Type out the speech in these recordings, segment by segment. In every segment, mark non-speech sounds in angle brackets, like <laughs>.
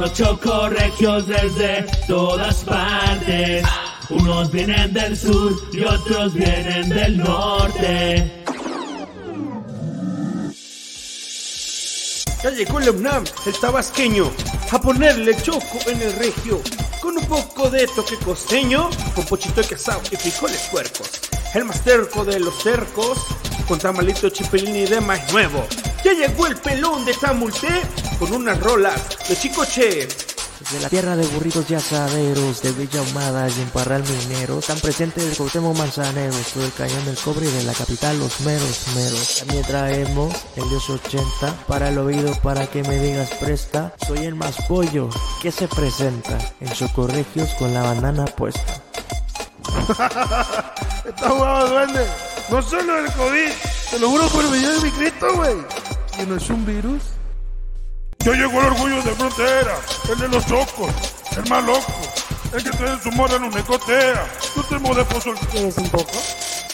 Los chocorregios desde todas partes. Unos vienen del sur y otros vienen del norte. Ya llegó la UNAM, el tabasqueño, a ponerle choco en el regio, con un poco de toque costeño, con pochito de quesado y frijoles puercos. El más terco de los cercos, con tamalito chipilín y de maíz nuevo. Ya llegó el pelón de Tamulté, con unas rolas de chicoche. De la tierra de burritos y asaderos, de Villa Ahumada y en Parral Minero, están presentes el Cuauhtémoc Manzanero, todo el cañón del cobre y de la capital los meros meros. También traemos el Dios 80 para el oído para que me digas presta. Soy el más pollo que se presenta en Chocorregios con la banana puesta. <laughs> Está huevado, duende. No solo el COVID, te lo juro por el video de mi Cristo, güey. ¿Que no es un virus? Yo llegó el orgullo de frontera, el de los chocos, el más loco, el que trae su mora en una ecotea. Yo te de pozo. ¿Quieres un poco?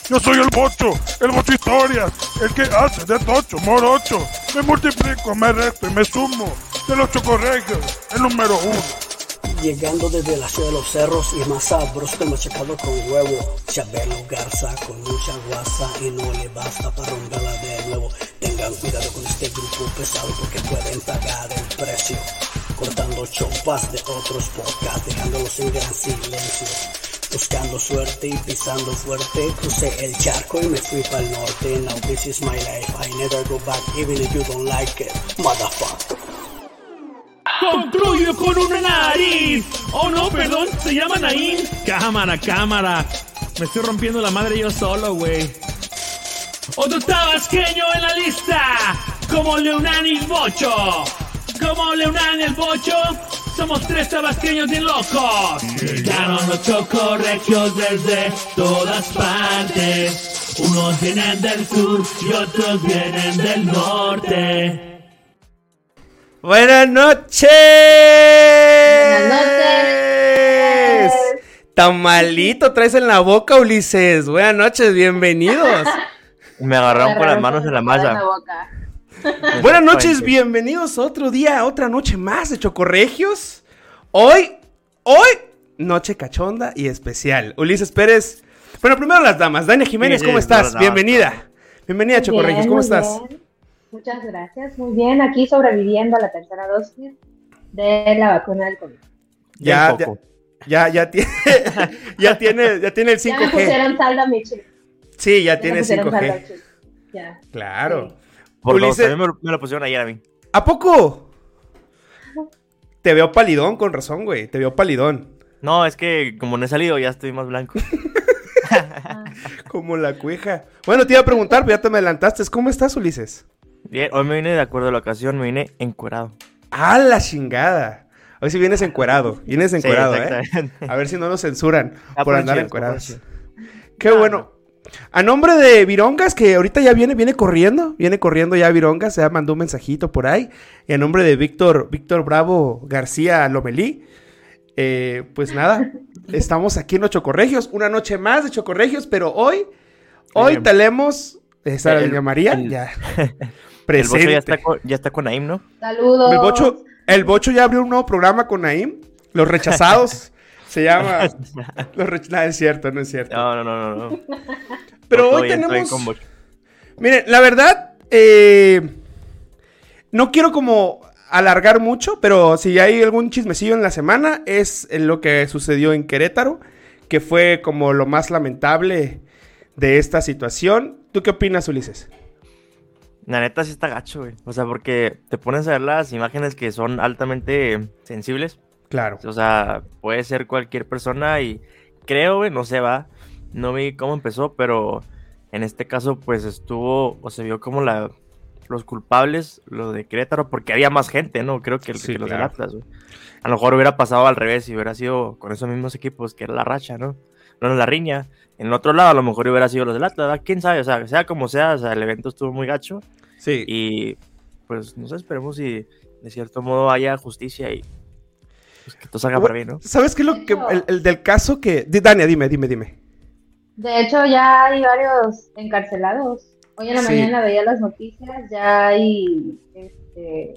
Yo soy el bocho, el bocho historias, el que hace de tocho, morocho. Me multiplico, me resto y me sumo. De los chocorregios, el número uno. Llegando desde la ciudad de los cerros y más sabroso que machacado con huevo. Chabelo Garza con mucha guasa y no le basta para romperla de nuevo. Tengan cuidado con este grupo pesado porque pueden pagar el precio. Cortando chopas de otros podcasts, dejándolos en gran silencio. Buscando suerte y pisando fuerte, crucé el charco y me fui para el norte. Now this is my life, I never go back even if you don't like it, motherfucker. Concluyo con una nariz. Oh no, perdón, se llama Naín. Cámara, cámara. Me estoy rompiendo la madre yo solo, güey. Otro tabasqueño en la lista. Como Leonán y Bocho. Como Leonán y el Bocho. Somos tres tabasqueños bien locos. Llegaron los chocorregios desde todas partes. Unos vienen del sur y otros vienen del norte. Buenas noches. Buenas noches. Tan malito traes en la boca, Ulises. Buenas noches, bienvenidos. Me agarraron con las manos en la malla. malla. Buenas noches, bienvenidos a otro día, otra noche más de Chocorregios. Hoy, hoy, noche cachonda y especial. Ulises Pérez. Bueno, primero las damas. Dania Jiménez, ¿cómo estás? Bienvenida. Bienvenida Chocorregios, ¿cómo estás? bien. Muchas gracias, muy bien. Aquí sobreviviendo a la tercera dosis de la vacuna del COVID. Ya, ya, ya, ya tiene, <laughs> ya tiene, ya tiene el Ya me 5G. pusieron saldo a mi chip. Sí, ya Ya tiene me pusieron saldo 5G. al chip. Ya. Claro. Por dos, Ulises- también me, lo- me lo pusieron ayer a mí. ¿A poco? Te veo palidón, con razón, güey. Te veo palidón. No, es que como no he salido ya estoy más blanco. <laughs> Como la cueja. Bueno, te iba a preguntar, pero ya te me adelantaste. ¿Cómo estás, Ulises? Bien, hoy me vine de acuerdo a la ocasión, me vine encuerado. ¡Ah, la chingada! Hoy sí vienes encuerado. Vienes Sí, encuerado, ¿eh? A ver si no nos censuran <laughs> Ah, por pues, andar chido, encuerados. pues, Qué No, bueno. A nombre de Virongas, que ahorita ya viene, viene corriendo, viene corriendo ya Virongas, ya mandó un mensajito por ahí. Y a nombre de Víctor, Víctor Bravo García Lomelí, eh, pues nada, <laughs> estamos aquí en los Chocorregios, una noche más de Chocorregios, pero hoy, hoy Bien. tenemos, esa El- María, el- ya, <laughs> El bocho ya está, con, ya está con Naim, ¿no? Saludos. El Bocho, el Bocho ya abrió un nuevo programa con Naim, Los Rechazados, <laughs> se llama, los rech- nada, es cierto, no es cierto. No, no, no, no. no. pero hoy tenemos... con bocho. Miren, la verdad, eh, no quiero como alargar mucho, pero si hay algún chismecillo en la semana, es en lo que sucedió en Querétaro, que fue como lo más lamentable de esta situación. ¿Tú qué opinas, Ulises? La neta sí está gacho, güey. O sea, porque te pones a ver las imágenes que son altamente sensibles. Claro. O sea, puede ser cualquier persona y creo, güey, no sé, va. No vi cómo empezó, pero en este caso, pues estuvo, o se vio como la, los culpables, lo de Querétaro, porque había más gente, ¿no? Creo que, Sí, que los claro. del Atlas, güey. A lo mejor hubiera pasado al revés y hubiera sido con esos mismos equipos, que era la racha, ¿no? No la riña. En el otro lado, a lo mejor hubiera sido los del Atlas, ¿verdad? quién sabe, o sea, sea como sea, o sea, el evento estuvo muy gacho Sí. y pues no sé, esperemos si de cierto modo haya justicia y pues, que todo salga para bien, ¿no? ¿Sabes qué es lo que el, el del caso que Dania, dime, dime, dime. De hecho, ya hay varios encarcelados. Hoy en la Sí. mañana veía las noticias, ya hay este,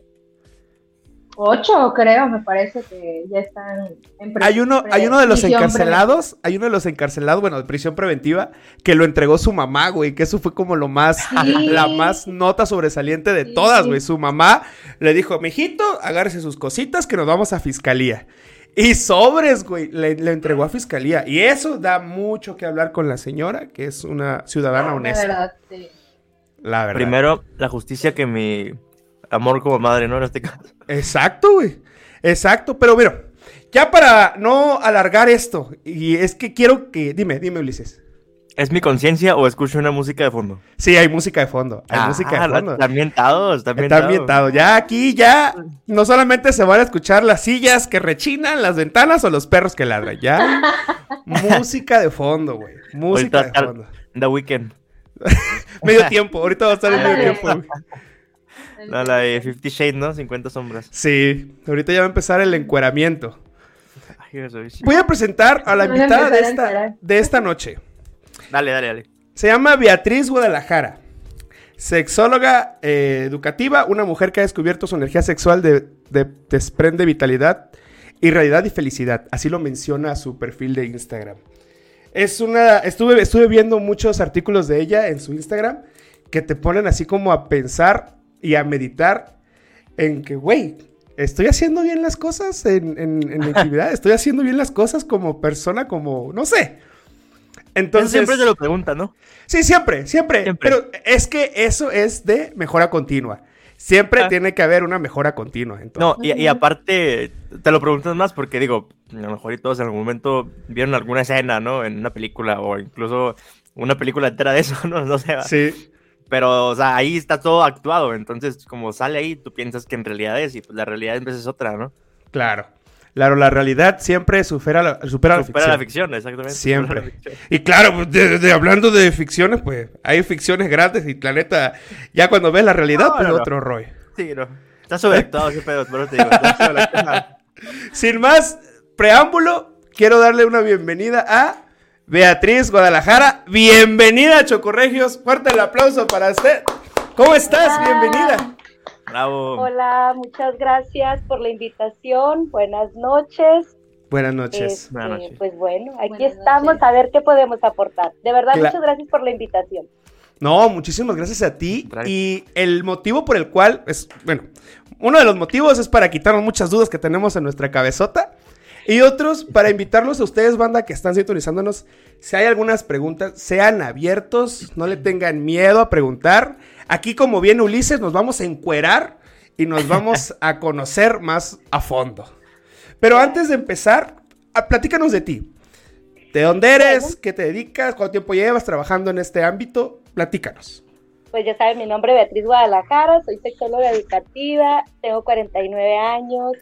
Ocho, creo, me parece que ya están en prisión. Hay uno, hay uno de los encarcelados, hay uno de los encarcelados, bueno, de prisión preventiva, que lo entregó su mamá, güey, que eso fue como lo más, Sí. la más nota sobresaliente de Sí. todas, güey. Su mamá le dijo, mijito, agárrese sus cositas que nos vamos a fiscalía. Y sobres, güey, le, le entregó a fiscalía. Y eso da mucho que hablar con la señora, que es una ciudadana De honesta. verdad, sí. La verdad. Primero, la justicia que mi amor como madre, ¿no? En este caso. Exacto, güey. Exacto, pero mira, ya para no alargar esto, y es que quiero que, dime, dime, Ulises. ¿Es mi conciencia o escucho una música de fondo? Sí, hay música de fondo, hay Ah, música de fondo. Está ambientado, está Está ambientado. ambientado. Ya aquí, ya, no solamente se van a escuchar las sillas que rechinan, las ventanas o los perros que ladran, ya. música de fondo, güey. Música de fondo. The Weeknd. <laughs> Medio tiempo, ahorita va a estar en medio <laughs> tiempo, güey. No, la de Fifty Shades, ¿no? 50 sombras. Sí, ahorita ya va a empezar el encueramiento. Voy a presentar a la invitada de esta, de esta noche. Dale, dale, dale. Se llama Beatriz Guadalajara. Sexóloga eh, educativa, una mujer que ha descubierto su energía sexual de, de- desprende vitalidad y realidad y felicidad. Así lo menciona su perfil de Instagram. Es una. Estuve, estuve viendo muchos artículos de ella en su Instagram que te ponen así como a pensar y a meditar en que, güey, estoy haciendo bien las cosas en, en, en mi actividad, estoy haciendo bien las cosas como persona, como, no sé. Entonces, Siempre te lo preguntan, ¿no? Sí, siempre, siempre, Siempre. Pero es que eso es de mejora continua. Siempre Ah. tiene que haber una mejora continua. Entonces. No, y, y aparte, te lo preguntas más porque digo, a lo mejor y todos en algún momento vieron alguna escena, ¿no? En una película o incluso una película entera de eso, <laughs> ¿no? No sé. Sí, Pero, o sea, ahí está todo actuado. Entonces, como sale ahí, tú piensas que en realidad es y pues la realidad en vez es otra, ¿no? claro. Claro, la realidad siempre supera la, supera la Supera ficción. la ficción, exactamente. Siempre. la ficción. Y claro, pues, de- de- hablando de ficciones, pues hay ficciones grandes y la neta, ya cuando ves la realidad, No, pues no, no. otro rollo. Sí, no. Está sobreactuado ese pedo, pero te digo. <laughs> Sin más preámbulo, quiero darle una bienvenida a Beatriz Guadalajara. Bienvenida, Chocorregios. Fuerte el aplauso para usted. ¿Cómo estás? Bienvenida. Bravo. Hola, muchas gracias por la invitación. Buenas noches. Buenas noches. Este, Buenas noches. Pues bueno, aquí Buenas estamos noches. a ver qué podemos aportar. De verdad, Cla- muchas gracias por la invitación. No, muchísimas gracias a ti. Gracias. Y el motivo por el cual es, bueno, uno de los motivos es para quitarnos muchas dudas que tenemos en nuestra cabezota. Y otros para invitarlos a ustedes, banda, que están sintonizándonos. Si hay algunas preguntas, sean abiertos, no le tengan miedo a preguntar. Aquí, como viene Ulises, nos vamos a encuerar y nos vamos <laughs> a conocer más a fondo. Pero antes de empezar, a- platícanos de ti. ¿De dónde eres? ¿Qué te dedicas? ¿Cuánto tiempo llevas trabajando en este ámbito? Platícanos. Pues ya saben, mi nombre es Beatriz Guadalajara, soy sexóloga educativa, tengo 49 años,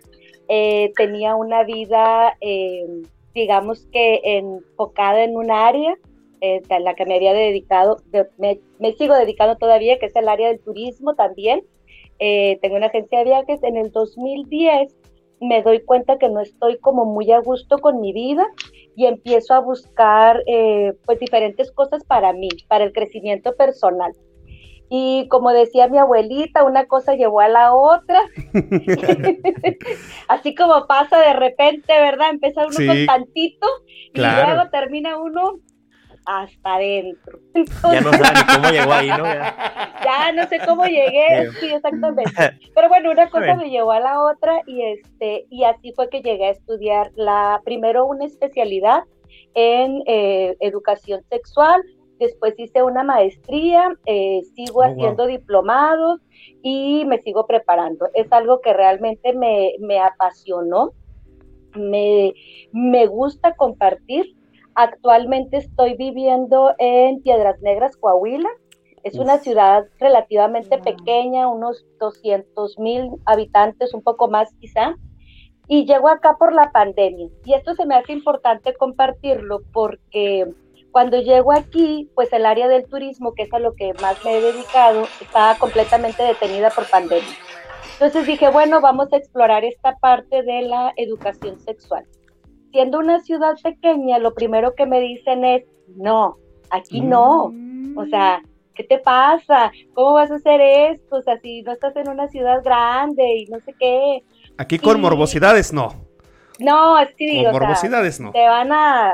eh, tenía una vida, eh, digamos que enfocada en un área, eh, a la que me había dedicado, de- me, me sigo dedicando todavía, que es el área del turismo también. Eh, tengo una agencia de viajes. En el 2010 me doy cuenta que no estoy como muy a gusto con mi vida y empiezo a buscar eh, pues diferentes cosas para mí, para el crecimiento personal. Y como decía mi abuelita, una cosa llevó a la otra. <laughs> Así como pasa de repente, ¿verdad? Empieza uno Sí, con tantito y claro. luego termina uno hasta adentro. Ya no ni cómo llegó ahí, ¿no? Ya. <laughs> ya no sé cómo llegué, sí, exactamente. Pero bueno, una cosa me llevó a la otra y este y así fue que llegué a estudiar la primero una especialidad en eh, educación sexual, después hice una maestría, eh, sigo Oh, wow. haciendo diplomados y me sigo preparando. Es algo que realmente me, me apasionó, me, me gusta compartir. Actualmente estoy viviendo en Piedras Negras, Coahuila. Es una ciudad relativamente Wow. pequeña, unos 200 mil habitantes, un poco más quizá. Y llego acá por la pandemia. Y esto se me hace importante compartirlo porque cuando llego aquí, pues el área del turismo, que es a lo que más me he dedicado, estaba completamente detenida por pandemia. Entonces dije, bueno, vamos a explorar esta parte de la educación sexual. Siendo una ciudad pequeña, lo primero que me dicen es, no, aquí no. O sea, ¿qué te pasa? ¿Cómo vas a hacer esto? O sea, si no estás en una ciudad grande y no sé qué. Aquí con Y- morbosidades no. No, sí, Con o sea, morbosidades no. te van a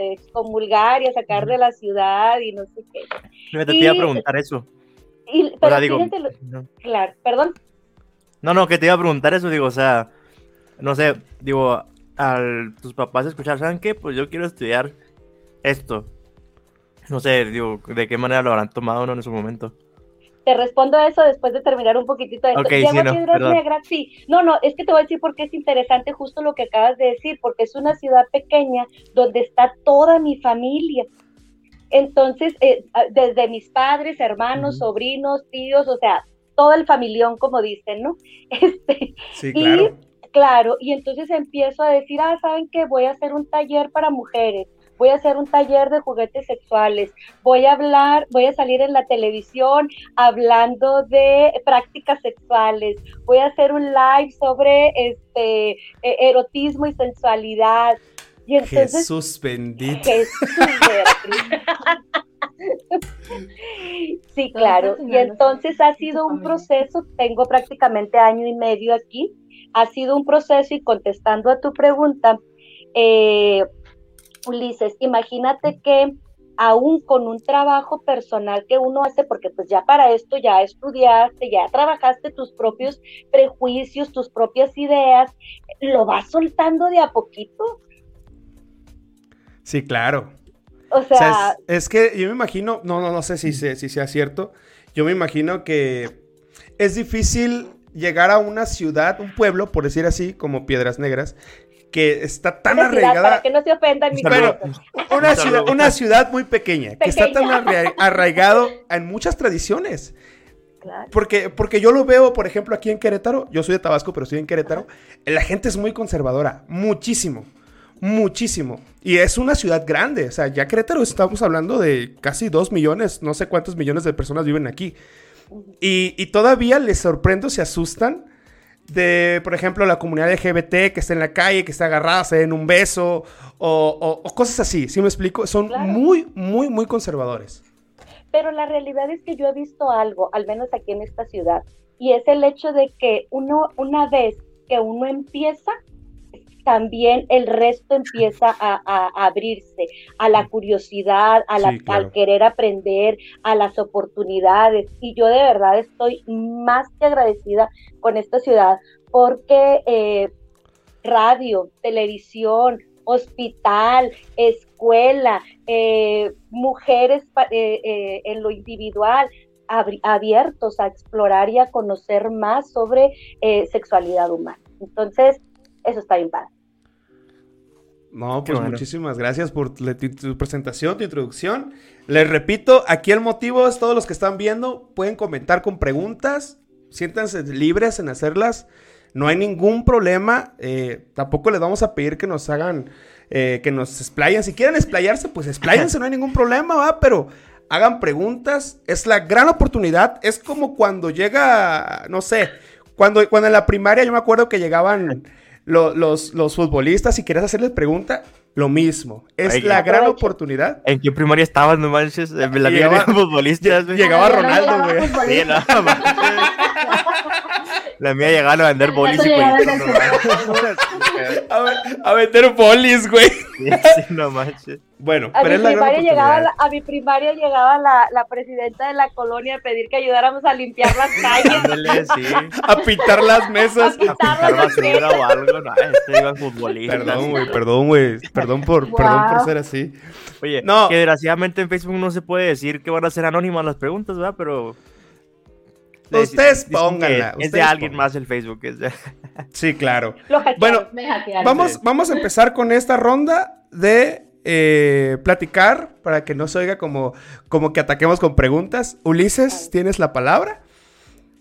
este, excomulgar y a sacar de la ciudad y no sé qué. Te iba a preguntar eso. Y, pero sea, digo, fíjate lo- no. claro, perdón. No, no, que te iba a preguntar eso, digo, o sea, no sé, digo, al tus papás escuchar, ¿saben qué? Pues yo quiero estudiar esto. No sé, digo, de qué manera lo habrán tomado ¿no? en su momento. Te respondo eso después de terminar un poquito de esto. Sí, a no. Negras, sí. No, no, es que te voy a decir por qué es interesante justo lo que acabas de decir, porque es una ciudad pequeña donde está toda mi familia. Entonces, eh, a- desde mis padres, hermanos, sobrinos, tíos, o sea, todo el familión, como dicen, ¿no? <laughs> Este, Sí, Y- claro. Claro, y entonces empiezo a decir, ah, ¿saben qué? Voy a hacer un taller para mujeres, voy a hacer un taller de juguetes sexuales, voy a hablar, voy a salir en la televisión hablando de prácticas sexuales, voy a hacer un live sobre este e- erotismo y sensualidad. Y entonces Jesús bendito. Jesús, Beatriz. Sí, claro. Y entonces ha sido un proceso, tengo prácticamente año y medio aquí, ha sido un proceso y contestando a tu pregunta, eh, Ulises, imagínate que aún con un trabajo personal que uno hace, porque pues ya para esto ya estudiaste, ya trabajaste tus propios prejuicios, tus propias ideas, lo vas soltando de a poquito. Sí, claro. O O sea, es, es que yo me imagino, no, no, no sé si, se- si sea cierto, yo me imagino que es difícil llegar a una ciudad, un pueblo, por decir así, como Piedras Negras, que está tan una ciudad, para arraigada, que no se ofendan mis Bueno, una Un ciudad, una ciudad muy pequeña, que está tan arraigado en muchas tradiciones. Claro. Porque, porque yo lo veo, por ejemplo, aquí en Querétaro, yo soy de Tabasco, pero estoy en Querétaro, la gente es muy conservadora, muchísimo, muchísimo. Y es una ciudad grande, o sea, ya Querétaro estamos hablando de casi dos millones, no sé cuántos millones de personas viven aquí. Y, y todavía les sorprendo, se asustan de, por ejemplo, la comunidad LGBT que está en la calle, que está agarrada, se den un beso, o, o- o cosas así, ¿sí me explico? Son Claro. muy, muy, muy conservadores. Pero la realidad es que yo he visto algo, al menos aquí en esta ciudad, y es el hecho de que uno, una vez que uno empieza, también el resto empieza a, a- a abrirse a la curiosidad, a la, Sí, claro. al querer aprender, a las oportunidades. Y yo de verdad estoy más que agradecida con esta ciudad porque eh, radio, televisión, hospital, escuela, eh, mujeres eh, eh, en lo individual, abiertos a explorar y a conocer más sobre eh, sexualidad humana. Entonces, eso está bien padre. No, pues bueno. muchísimas gracias por tu presentación, tu introducción. Les repito, aquí el motivo es todos los que están viendo pueden comentar con preguntas, siéntanse libres en hacerlas, no hay ningún problema, eh, tampoco les vamos a pedir que nos hagan, eh, que nos explayen, si quieren explayarse, pues expláyense, no hay ningún problema, va, pero hagan preguntas, es la gran oportunidad, es como cuando llega, no sé, cuando, cuando en la primaria yo me acuerdo que llegaban lo- los, los futbolistas y querías hacerles pregunta, lo mismo. Es Ay, la gran oportunidad. ¿En qué primaria estabas, no manches? En la mía Llegaba- futbolistas. Llegaba Ronaldo, güey. Sí, no. La mía llegaban a vender bolis y no manches. <laughs> A, a meter bolis, güey. Sí, sí, no manches. Bueno, A pero mi, es la gran primaria llegaba la, a mi primaria llegaba la, la presidenta de la colonia a pedir que ayudáramos a limpiar las calles. Ándale, sí. A pintar las mesas. A pintar A pintar las basura o algo. No, este iba futbolista. Perdón, güey, perdón, güey. Perdón por, Wow. perdón por ser así. Oye, No. que desgraciadamente en Facebook no se puede decir que van a ser anónimas las preguntas, ¿verdad? Pero. Ustedes pónganla, Es de alguien pónganla. más el Facebook. Es de... <laughs> Sí, claro. Bueno. Vamos, vamos a empezar con esta ronda de eh, platicar para que no se oiga como, como que ataquemos con preguntas. Ulises, ¿tienes la palabra?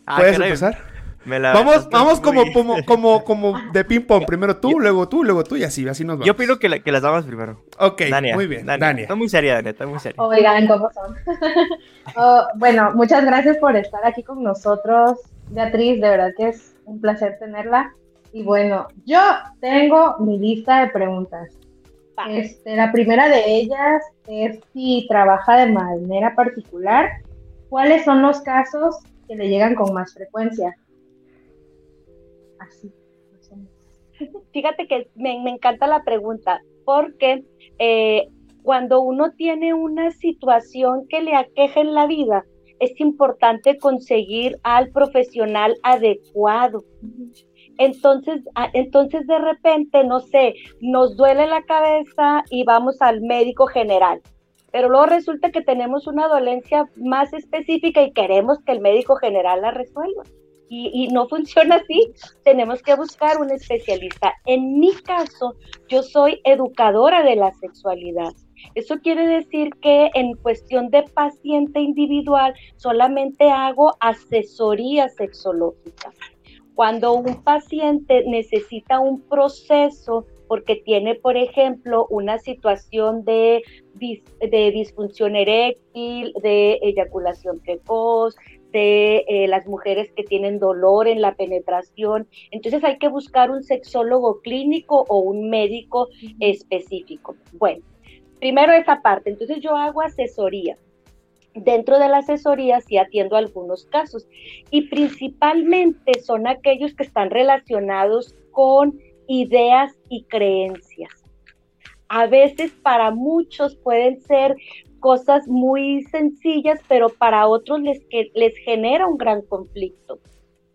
Ah, ¿Puedes empezar? Me la- Vamos, vamos como, muy- como, como, <laughs> como de ping pong. Primero tú, luego tú, luego tú y así, así nos vamos. Yo opino que, la- que las damas primero. Ok, Dania, muy bien. Dania. Dania. Está muy seria, Dania, está muy seria. Oigan, ¿cómo son? <laughs> Oh, bueno, muchas gracias por estar aquí con nosotros, Beatriz. De verdad que es un placer tenerla. Y bueno, yo tengo mi lista de preguntas. Este, la primera de ellas es si trabaja de manera particular, ¿cuáles son los casos que le llegan con más frecuencia? <laughs> Fíjate que me, encanta la pregunta, porque eh, cuando uno tiene una situación que le aqueja en la vida, es importante conseguir al profesional adecuado. Entonces, entonces de repente, no sé, nos duele la cabeza y vamos al médico general, pero luego resulta que tenemos una dolencia más específica y queremos que el médico general la resuelva. Y, no funciona así. Tenemos que buscar un especialista. En mi caso, yo soy educadora de la sexualidad. Eso quiere decir que en cuestión de paciente individual solamente hago asesoría sexológica. Cuando un paciente necesita un proceso porque tiene, por ejemplo, una situación de, de disfunción eréctil, de eyaculación precoz, de eh, las mujeres que tienen dolor en la penetración. Entonces hay que buscar un sexólogo clínico o un médico específico. Bueno, primero esa parte. Entonces yo hago asesoría. Dentro de la asesoría sí atiendo algunos casos y principalmente son aquellos que están relacionados con ideas y creencias. A veces para muchos pueden ser cosas muy sencillas, pero para otros les, les genera un gran conflicto.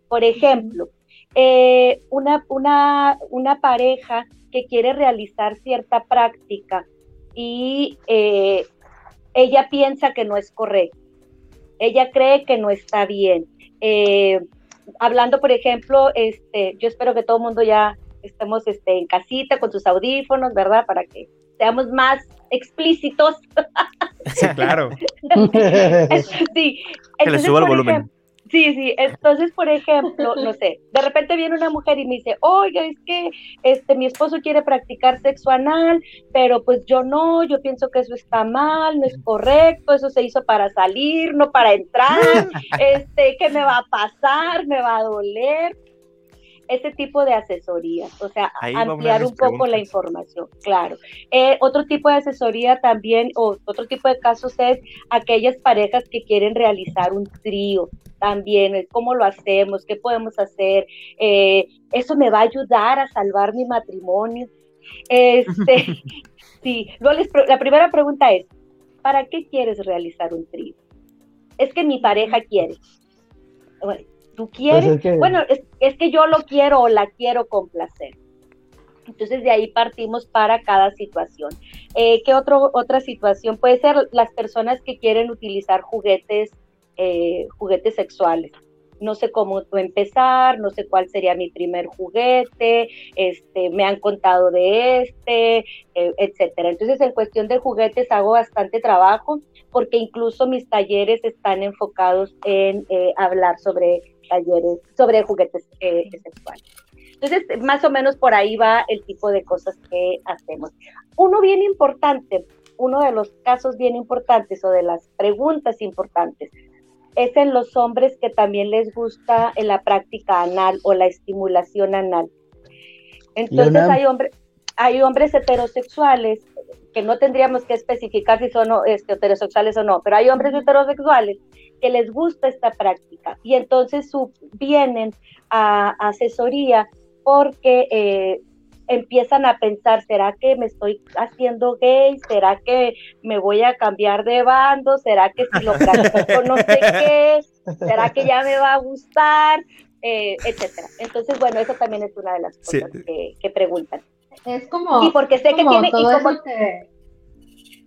Por ejemplo, eh, una, una, una pareja que quiere realizar cierta práctica y eh, ella piensa que no es correcto, ella cree que no está bien. Eh, hablando, por ejemplo, este, yo espero que todo el mundo ya estemos este, en casita con sus audífonos, ¿verdad? Para que seamos más explícitos. Sí, claro. <laughs> sí. que le suba el volumen. sí, sí. Entonces, por ejemplo, no sé, de repente viene una mujer y me dice, oye, es que este, mi esposo quiere practicar sexo anal, pero pues yo no, yo pienso que eso está mal, no es correcto, eso se hizo para salir, no para entrar, <laughs> este, ¿qué me va a pasar? ¿Me va a doler? Ese tipo de asesoría, o sea, ampliar un poco la información, claro. Eh, otro tipo de asesoría también, o otro tipo de casos es aquellas parejas que quieren realizar un trío, también cómo lo hacemos, qué podemos hacer, eh, eso me va a ayudar a salvar mi matrimonio. Este, <laughs> sí, la primera pregunta es, ¿para qué quieres realizar un trío? Es que mi pareja quiere. Bueno, ¿Tú pues quieres? Bueno, es, que yo lo quiero o la quiero complacer. Entonces de ahí partimos para cada situación. Eh, ¿Qué otro, otra situación? Puede ser las personas que quieren utilizar juguetes, eh, juguetes sexuales. No sé cómo empezar, no sé cuál sería mi primer juguete, este, me han contado de este, eh, etcétera. Entonces, en cuestión de juguetes hago bastante trabajo porque incluso mis talleres están enfocados en hablar sobre talleres sobre juguetes eh, sexuales. Entonces, más o menos por ahí va el tipo de cosas que hacemos. Uno bien importante, uno de los casos bien importantes o de las preguntas importantes es en los hombres que también les gusta en la práctica anal o la estimulación anal. Entonces hay, hombres hay hombres heterosexuales que no tendríamos que especificar si son este, heterosexuales o no, pero hay hombres heterosexuales que les gusta esta práctica y entonces vienen a, asesoría porque eh, empiezan a pensar, ¿será que me estoy haciendo gay? ¿Será que me voy a cambiar de bando? ¿Será que si lo practico no sé qué? ¿Será que ya me va a gustar? Eh, etcétera. Entonces, bueno, eso también es una de las cosas que, preguntan. Es como... Y porque sé que tiene... Y como,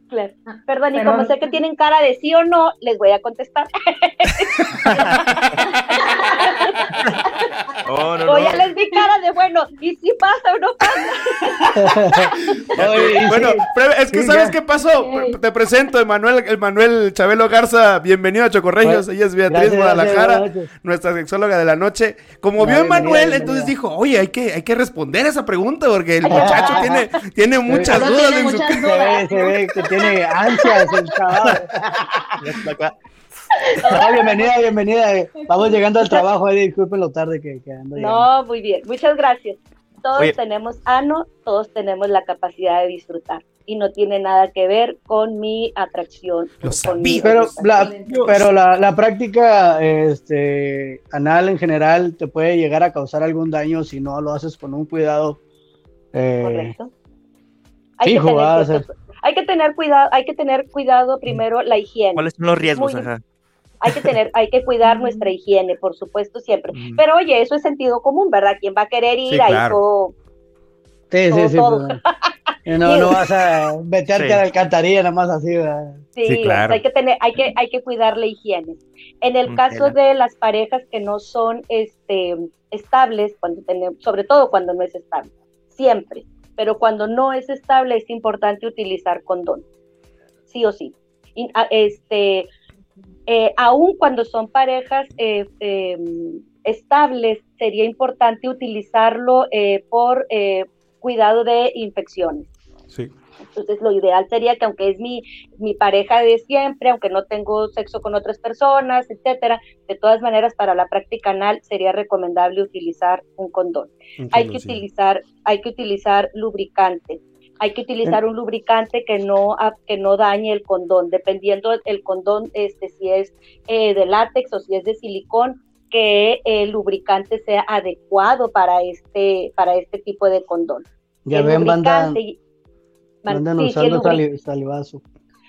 Claro. Ah, Perdón, y como sé que tienen cara de sí o no, les voy a contestar. <laughs> <laughs> oh, no, o ya les vi cara de bueno, y si pasa o no pasa. bueno, es que ¿sabes qué pasó? Te presento, Emanuel, Emanuel Chabelo Garza, bienvenido a Chocorregios, ella es Beatriz Guadalajara, nuestra sexóloga de la noche. Como vio Emanuel, entonces dijo, oye, hay que, hay que responder esa pregunta porque el muchacho tiene, tiene muchas dudas en su casa tiene ansias el chaval. Bienvenida, bienvenida. Vamos llegando al trabajo, ahí, disculpen lo tarde que, que ando No, muy bien, muchas gracias. Todos tenemos ano, todos tenemos la capacidad de disfrutar y no tiene nada que ver con mi atracción. Con pero la, pero la, la, práctica este, anal en general te puede llegar a causar algún daño si no lo haces con un cuidado Eh, ¿correcto? Hay, fijo, que tener hay que tener cuidado, hay que tener cuidado primero la higiene. ¿Cuáles son los riesgos? Muy- Ajá. Hay que tener, hay que cuidar nuestra higiene, por supuesto, siempre. Mm. Pero oye, eso es sentido común, ¿verdad? ¿Quién va a querer ir Sí, ahí claro. todo? Sí, sí, Todo, sí. todo. pues, <laughs> no. no, vas a meterte Sí. a la alcantarilla nada más así. ¿verdad? Sí, Sí, o sea, claro. hay que tener, hay que, hay que cuidar la higiene. En el caso de las parejas que no son este, estables, cuando tenemos, sobre todo cuando no es estable, siempre, pero cuando no es estable es importante utilizar condón, sí o sí. Y, a- este, eh, aun cuando son parejas eh, eh, estables, sería importante utilizarlo eh, por eh, cuidado de infecciones. Sí. Entonces, lo ideal sería que aunque es mi, mi pareja de siempre, aunque no tengo sexo con otras personas, etcétera, de todas maneras, para la práctica anal sería recomendable utilizar un condón. Hay que sí. utilizar, hay que utilizar lubricante. Hay que utilizar un lubricante que no, que no dañe el condón, dependiendo el condón, este, si es eh, de látex o si es de silicón, que el lubricante sea adecuado para este, para este tipo de condón. Ya El ven, banda, lubricante- Man- andan sí, usando salivazo.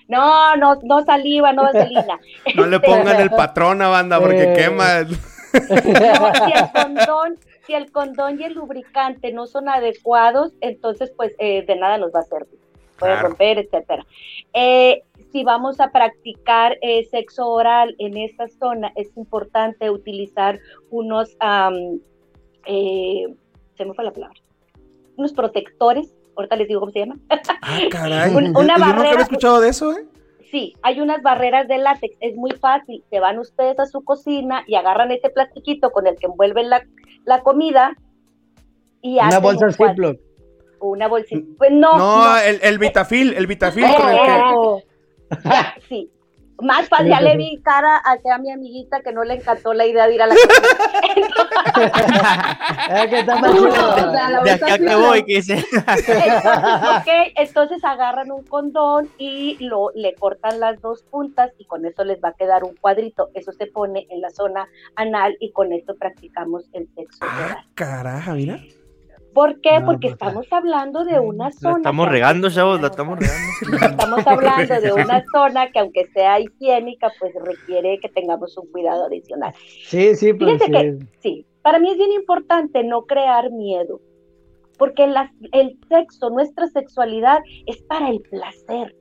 No, no, no saliva, no vaselina. <laughs> No le pongan el patrón a banda porque Eh. quema. <laughs> No, si el condón, si el condón y el lubricante no son adecuados, entonces pues eh, de nada nos va a servir. Puede Claro. romper, etcétera. Eh, si vamos a practicar eh, sexo oral en esa zona, es importante utilizar unos, eh, se me fue la palabra, unos protectores. Ahorita les digo cómo se llama. Ah, caray. <laughs> Un- una Yo nunca barrera- había escuchado de eso, ¿eh? Sí, hay unas barreras de látex, es muy fácil. Se van ustedes a su cocina y agarran ese plastiquito con el que envuelven la, la comida y Una hacen bolsa Ziploc. Una bolsita. Pues no, No, no. El, el Vitafil, el Vitafil con el que. Oh. <laughs> Sí. Más fácil, ya le vi cara a, que a mi amiguita que no le encantó la idea de ir a la <laughs> que está más No, chido. o sea, la De bolsa acá que Ziploc. voy, que dice. Entonces, <laughs> ok, entonces agarran un condón y lo, le cortan las dos puntas y con eso les va a quedar un cuadrito. Eso se pone en la zona anal y con esto practicamos el sexo Ah, caraja, mira. ¿Por qué? No, Porque pues, estamos hablando de una La zona. estamos que regando, chavos, la estamos regando. Estamos hablando de una <laughs> zona que aunque sea higiénica, pues requiere que tengamos un cuidado adicional. Sí, sí, pues Fíjense sí. que sí, para mí es bien importante no crear miedo, porque la- el sexo, nuestra sexualidad es para el placer,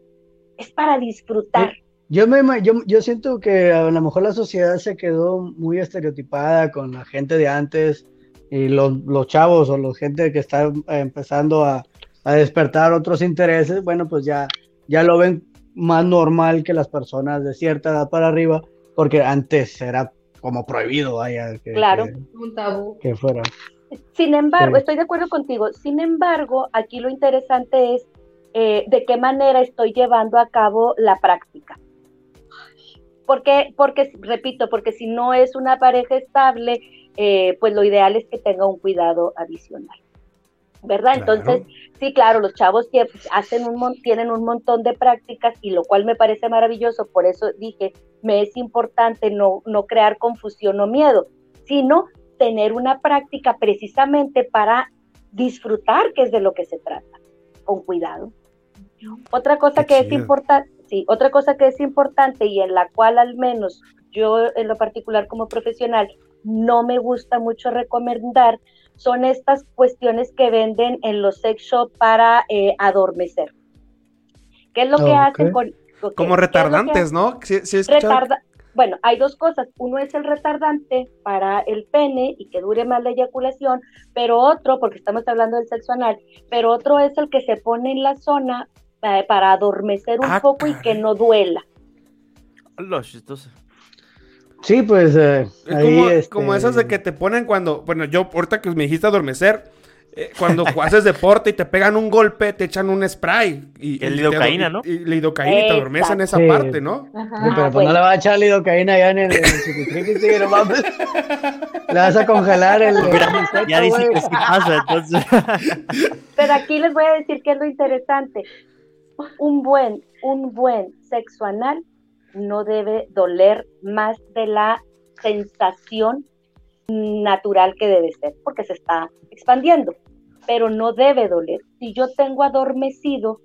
es para disfrutar. Yo, me, yo, yo siento que a lo mejor la sociedad se quedó muy estereotipada con la gente de antes y los, los chavos o la gente que está eh, empezando a, a despertar otros intereses, bueno, pues ya, ya lo ven más normal que las personas de cierta edad para arriba, porque antes era como prohibido, vaya, que, Claro. que, Un tabú. que fuera. Sin embargo, Sí. estoy de acuerdo contigo, sin embargo, aquí lo interesante es eh, de qué manera estoy llevando a cabo la práctica. Porque, porque, repito, porque si no es una pareja estable, eh, pues lo ideal es que tenga un cuidado adicional. ¿Verdad? Claro. Entonces, sí, claro, los chavos que hacen un mon- tienen un montón de prácticas y lo cual me parece maravilloso, por eso dije, me es importante no, no crear confusión o miedo, sino tener una práctica precisamente para disfrutar, que es de lo que se trata, con cuidado. Otra cosa Qué que es importante, sí, otra cosa que es importante y en la cual al menos yo en lo particular como profesional no me gusta mucho recomendar son estas cuestiones que venden en los sex shop para eh, adormecer. ¿Qué es lo que hacen con ok, ¿qué Como retardantes, ¿no? Sí, sí he escuchado. Retarda- bueno, hay dos cosas. Uno es el retardante para el pene y que dure más la eyaculación, pero otro, porque estamos hablando del sexo anal, pero otro es el que se pone en la zona eh, para adormecer un Ah, poco y que no duela. Lo chistoso. Sí, pues eh, Es ahí, como, este, como esas de que te ponen cuando, bueno, yo ahorita que me dijiste adormecer, eh, cuando <laughs> haces deporte y te pegan un golpe, te echan un spray. Y, El lidocaína, ¿no? Y, lidocaína y te adormecen esa Sí. parte, ¿no? Sí, Ajá. pero pues no le vas a echar lidocaína allá en el, en el chiquitriqui, sí, no mames. Le vas a congelar el. el Ya dice que sí pasa, entonces. <laughs> Pero aquí les voy a decir qué es lo interesante. Un buen, un buen sexo anal no debe doler más de la sensación natural que debe ser, porque se está expandiendo. pero no debe doler. Si yo tengo adormecido,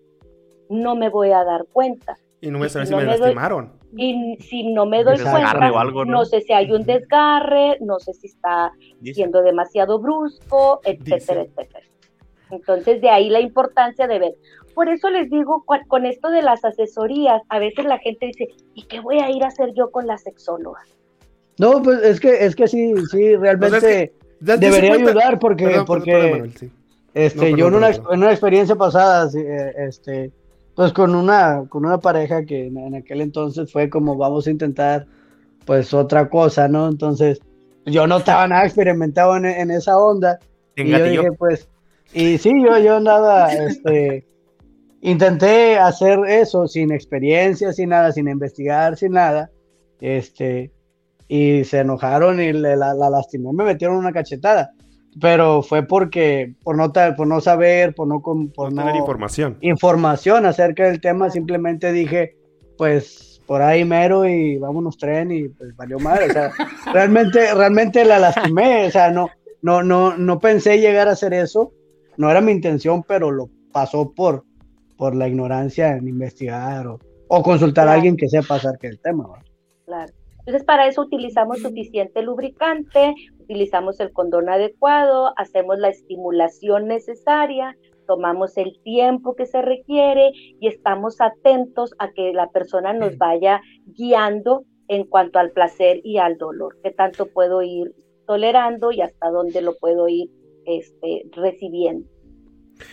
no me voy a dar cuenta. Y no voy a saber si no me me doy- lastimaron. Y si no me doy cuenta, o algo, ¿no? ¿no? sé si hay un desgarre, no sé si está Dice. siendo demasiado brusco, etcétera, Dice. etcétera. Entonces, de ahí la importancia de ver. Por eso les digo, con esto de las asesorías, a veces la gente dice, ¿y qué voy a ir a hacer yo con la sexóloga? No, pues es que, es que sí, sí, realmente O sea, es que- Ya- ya se debería cuenta- ayudar porque, Perdón, porque perdón, Manuel, sí. este, No, perdón, yo en una, en una experiencia pasada, sí, eh, este, pues con una, con una pareja que en, en aquel entonces fue como vamos a intentar, pues otra cosa, ¿no? Entonces, yo no estaba nada experimentado en, en esa onda. Y yo dije, pues, y sí, yo, yo nada, este, intenté hacer eso sin experiencia, sin nada, sin investigar, sin nada, este, y se enojaron y le- la, la lastimé, me metieron una cachetada, pero fue porque, por no, por no saber, por no, por No no, tener información. información acerca del tema, simplemente dije, pues, por ahí mero y vámonos tren y pues valió madre, o sea, realmente, realmente la lastimé, o sea, no, no, no, no pensé llegar a hacer eso, no era mi intención, pero lo pasó por, por la ignorancia en investigar o, o consultar a alguien que sepa acerca del tema. ¿verdad? Claro. Entonces, para eso utilizamos suficiente lubricante, utilizamos el condón adecuado, hacemos la estimulación necesaria, tomamos el tiempo que se requiere y estamos atentos a que la persona nos vaya guiando en cuanto al placer y al dolor, qué tanto puedo ir tolerando y hasta dónde lo puedo ir este, recibiendo.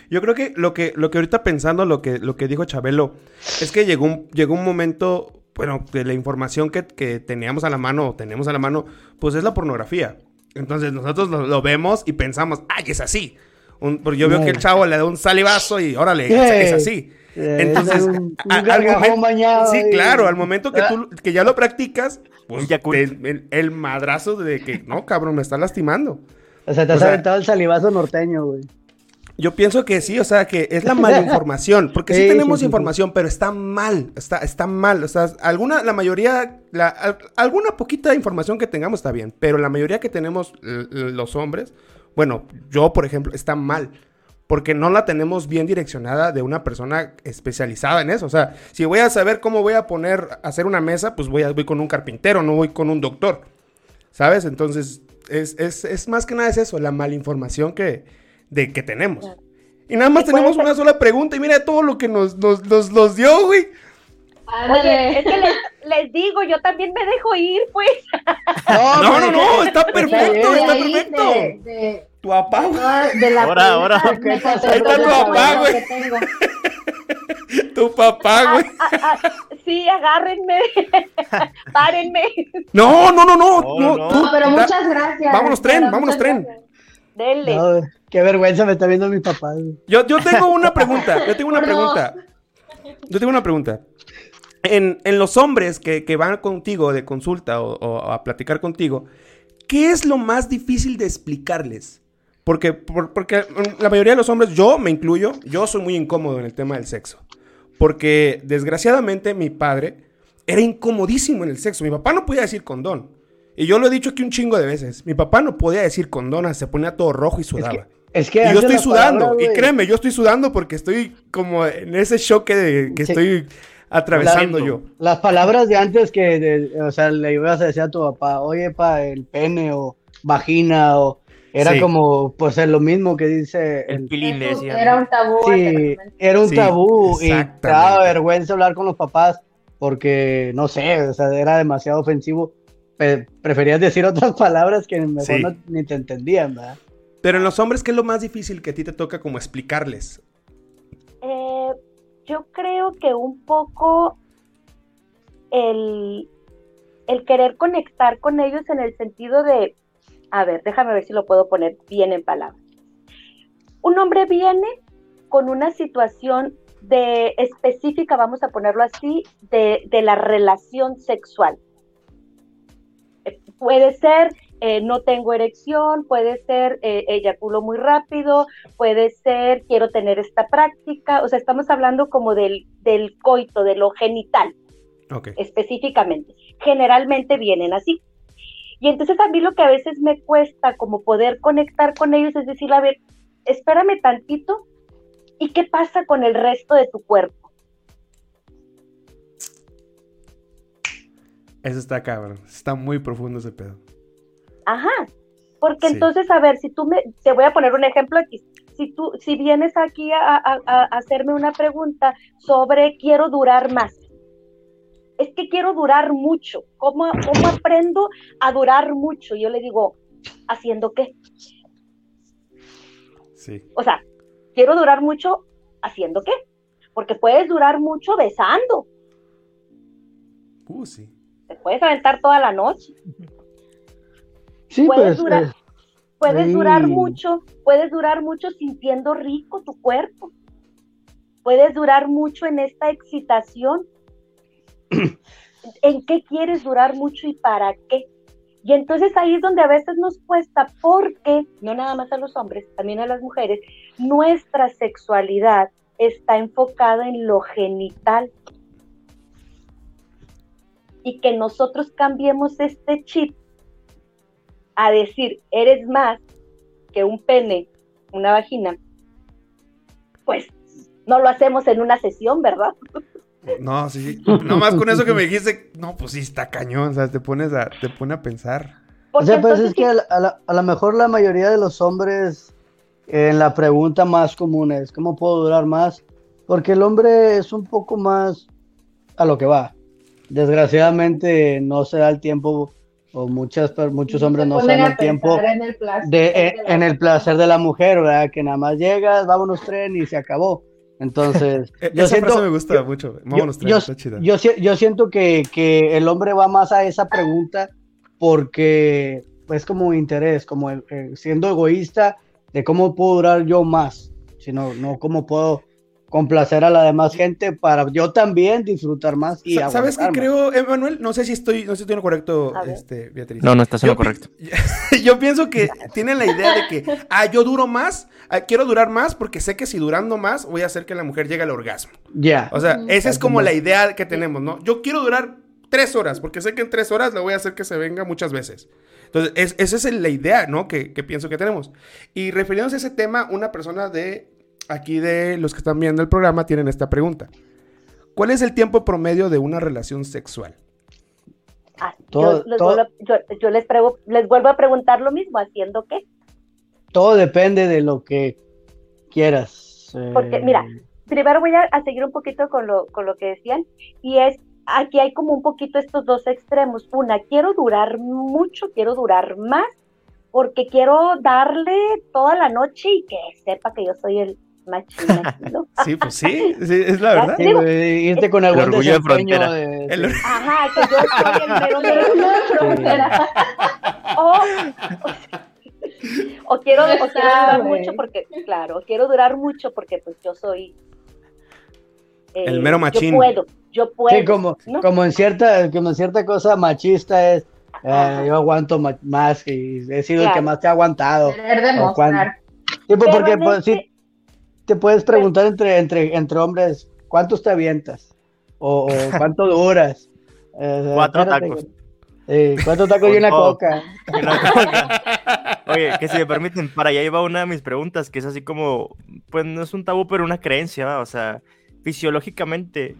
Yo creo que lo que, lo que ahorita pensando, lo que, lo que dijo Chabelo, es que llegó un, llegó un momento, bueno, de la información que, que teníamos a la mano, o tenemos a la mano, pues es la pornografía. Entonces nosotros lo, lo vemos y pensamos, ay, es así. Un- porque yo veo que el chavo le da un salivazo y órale, es, es así. Entonces, es un, a- un al gargajón momento- bañado sí, claro, al momento que tú que ya lo practicas, pues te- el, el madrazo de que, no, cabrón, me está lastimando. O sea, te o has sea- aventado el salivazo norteño, güey. Yo pienso que sí, o sea, que es la malinformación, <laughs> porque sí, Sí, tenemos sí, sí, información, pero está mal, está, está mal, o sea, alguna, la mayoría, la, al- alguna poquita información que tengamos está bien, pero la mayoría que tenemos los hombres, bueno, yo por ejemplo, está mal, porque no la tenemos bien direccionada de una persona especializada en eso, o sea, si voy a saber cómo voy a poner, hacer una mesa, pues voy, a, voy con un carpintero, no voy con un doctor, ¿sabes? Entonces, es, es, es más que nada es eso, la malinformación que, de, que tenemos. Claro. Y nada más Y tenemos una sola pregunta y mira todo lo que nos, nos, nos, nos dio, güey. Oye, es que les, <laughs> les digo, yo también me dejo ir, pues. <laughs> No, no, no, <laughs> está perfecto, está perfecto. de- de- Tu papá, güey. toda- de la Ahora, ahora. Ahí está <laughs> tu papá, lo güey. Tu papá, güey. Ah, ah, sí, agárrenme. <laughs> Párenme. No, no, no, no. No, no, no. tú- pero da- muchas gracias. Vámonos, tren, Pero vámonos, tren. gracias. Denle. No, qué vergüenza me está viendo mi papá. güey. Yo, yo tengo una pregunta, yo tengo una pregunta. Yo tengo una pregunta. En, en los hombres que, que van contigo de consulta o, o a platicar contigo, ¿qué es lo más difícil de explicarles? Porque, por- porque la mayoría de los hombres, yo me incluyo, yo soy muy incómodo en el tema del sexo. Porque desgraciadamente mi padre era incomodísimo en el sexo. Mi papá no podía decir condón. Y yo lo he dicho aquí un chingo de veces. Mi papá no podía decir condón, se ponía todo rojo y Es sudaba. que, es que Y yo estoy sudando, y créeme, yo estoy sudando porque estoy como en ese choque de que Sí. estoy atravesando La- yo. Las palabras de antes que, de- o sea, le ibas a decir a tu papá, oye, pa, el pene o vagina o... Era Sí. como, pues, es lo mismo que dice El el... pilín le decía. Era un tabú. Sí, era un Sí, tabú y te daba vergüenza hablar con los papás porque, no sé, o sea, era demasiado ofensivo. Preferías decir <laughs> otras palabras que mejor Sí. no- ni te entendían, ¿verdad? Pero en los hombres, ¿qué es lo más difícil que a ti te toca como explicarles? Eh, yo creo que un poco el, el querer conectar con ellos en el sentido de, a ver, déjame ver si lo puedo poner bien en palabras. Un hombre viene con una situación de específica, vamos a ponerlo así, de, de la relación sexual. Eh, Puede ser eh, no tengo erección, puede ser eh, eyaculo muy rápido, puede ser quiero tener esta práctica, o sea, estamos hablando como del, del coito, de lo genital Ok. específicamente. Generalmente vienen así. Y entonces a mí lo que a veces me cuesta como poder conectar con ellos es decir, a ver, espérame tantito, ¿y qué pasa con el resto de tu cuerpo? Eso está cabrón. Está muy profundo ese pedo. Ajá, porque Sí. entonces, a ver, si tú me, te voy a poner un ejemplo aquí, si tú, si vienes aquí a, a- a hacerme una pregunta sobre quiero durar más, es que quiero durar mucho, ¿cómo, cómo aprendo a durar mucho? Yo le digo, ¿haciendo qué? Sí. O sea, quiero durar mucho, ¿haciendo qué? Porque puedes durar mucho besando, Uh, sí. te puedes aventar toda la noche. Sí, puedes pues. durar, eh, puedes durar mucho, puedes durar mucho sintiendo rico tu cuerpo. Puedes durar mucho en esta excitación. ¿En qué quieres durar mucho y para qué? Y entonces ahí es donde a veces nos cuesta porque, no nada más a los hombres, también a las mujeres, nuestra sexualidad está enfocada en lo genital. Y que nosotros cambiemos este chip a decir, eres más que un pene, una vagina, pues no lo hacemos en una sesión, ¿verdad? No, sí. Nomás con eso que me dijiste, no, pues sí está cañón. O sea, te pones a, te pone a pensar. O sea, pues es que a, la- a la- a lo mejor la mayoría de los hombres en la pregunta más común es ¿cómo puedo durar más? Porque el hombre es un poco más a lo que va. Desgraciadamente no se da el tiempo o muchas muchos hombres no se dan el tiempo en el placer de, de en, la en el mujer. placer de la mujer, ¿verdad? Que nada más llegas, vámonos tren y se acabó. Entonces, <laughs> E- yo Esa siento, frase me gusta yo- mucho. yo, yo- está chida. yo si- yo siento que, que el hombre va más a esa pregunta porque es como interés, como el- eh, siendo egoísta de cómo puedo durar yo más, sino no cómo puedo complacer a la demás gente para yo también disfrutar más y Sa- ¿Sabes qué creo, Emanuel? No sé si estoy, no sé si estoy en lo correcto, este, Beatriz. No, no estás en Yo lo correcto. <laughs> Yo pienso que tienen la idea de que, ah, yo duro más, ah, quiero durar más porque sé que si durando más voy a hacer que la mujer llegue al orgasmo. Ya. O sea, esa es como la idea que tenemos, ¿no? Yo quiero durar tres horas porque sé que en tres horas le voy a hacer que se venga muchas veces. Entonces, es- esa es la idea, ¿no? Que, que pienso que tenemos. Y refiriéndose a ese tema, una persona de aquí de los que están viendo el programa tienen esta pregunta. ¿Cuál es el tiempo promedio de una relación sexual? Ah, Todo- yo, les todo- vuelvo, a- yo- yo les, prego- les vuelvo a preguntar lo mismo, ¿haciendo qué? Todo depende de lo que quieras. eh, Porque, mira, primero voy a, a seguir un poquito con lo, con lo que decían, y es, aquí hay como un poquito estos dos extremos. Una, quiero durar mucho, quiero durar más, porque quiero darle toda la noche y que sepa que yo soy el chino aquí, ¿no? Sí, pues sí, sí, es la <laughs> verdad. sí, digo, güey, irte con el el orgullo de frontera. de- El-. Ajá, que yo soy el mero Pero mero. no de frontera. <laughs> O, o quiero, o quiero durar mucho porque, claro, quiero durar mucho porque pues yo soy... eh, El mero machín. Yo puedo, yo puedo. Sí, como, ¿no? como en cierta, como en cierta cosa machista es, eh, yo aguanto más y he sido el que más te ha aguantado. Querer demostrar. Sí, pues, porque pues, este- sí, te puedes preguntar entre, entre, entre hombres, ¿cuántos te avientas? O, o <laughs> ¿cuánto duras? Eh, Cuatro espérate, tacos. eh, ¿Cuántos tacos y una coca? Y una coca. Oye, que si me permiten, para allá iba una de mis preguntas, que es así como, pues no es un tabú, pero una creencia, ¿va? o sea, fisiológicamente,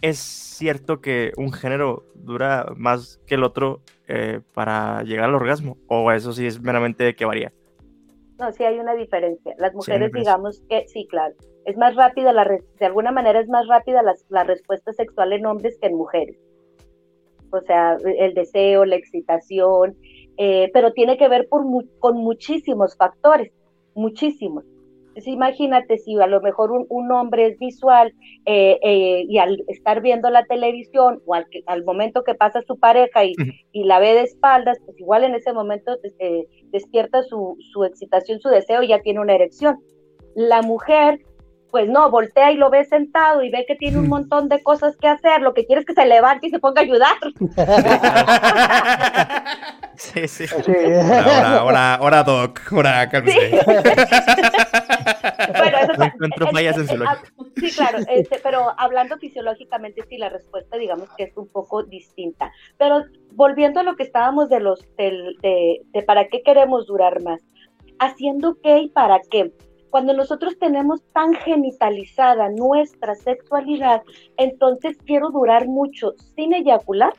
¿es cierto que un género dura más que el otro eh, para llegar al orgasmo? ¿O eso sí es meramente de que varía? No, sí hay una diferencia. Las mujeres, digamos que sí, claro. Es más rápida, la re- de alguna manera es más rápida la, la respuesta sexual en hombres que en mujeres. O sea, el deseo, la excitación, eh, pero tiene que ver por con muchísimos factores, muchísimos. Imagínate si a lo mejor un, un hombre es visual eh, eh, y al estar viendo la televisión o al, que- al momento que pasa su pareja y, y la ve de espaldas, pues igual en ese momento eh, despierta su, su excitación, su deseo y ya tiene una erección. La mujer, pues no, voltea y lo ve sentado y ve que tiene un montón de cosas que hacer, lo que quiere es que se levante y se ponga a ayudar. <laughs> Sí, sí. Sí. Ahora, ahora, ahora, Doc. Ahora, cálmese. Bueno, eso No encuentro es- fallas en su lógica. ah, Sí, claro, este, pero hablando fisiológicamente, sí, la respuesta, digamos que es un poco distinta. Pero volviendo a lo que estábamos de los del- de, de para qué queremos durar más, haciendo qué y para qué. cuando nosotros tenemos tan genitalizada nuestra sexualidad, entonces quiero durar mucho sin eyacular.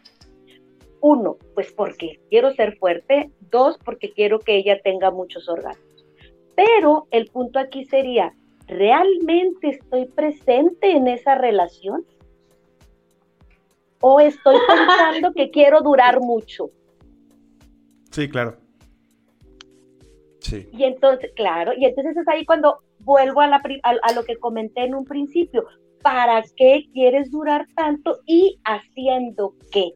Uno, pues porque quiero ser fuerte. Dos, porque quiero que ella tenga muchos orgasmos. Pero el punto aquí sería, ¿realmente estoy presente en esa relación? ¿O estoy <laughs> pensando que quiero durar mucho? Sí, claro. Sí. Y entonces, claro, y entonces es ahí cuando vuelvo a, la, a, a lo que comenté en un principio. ¿Para qué quieres durar tanto y haciendo qué?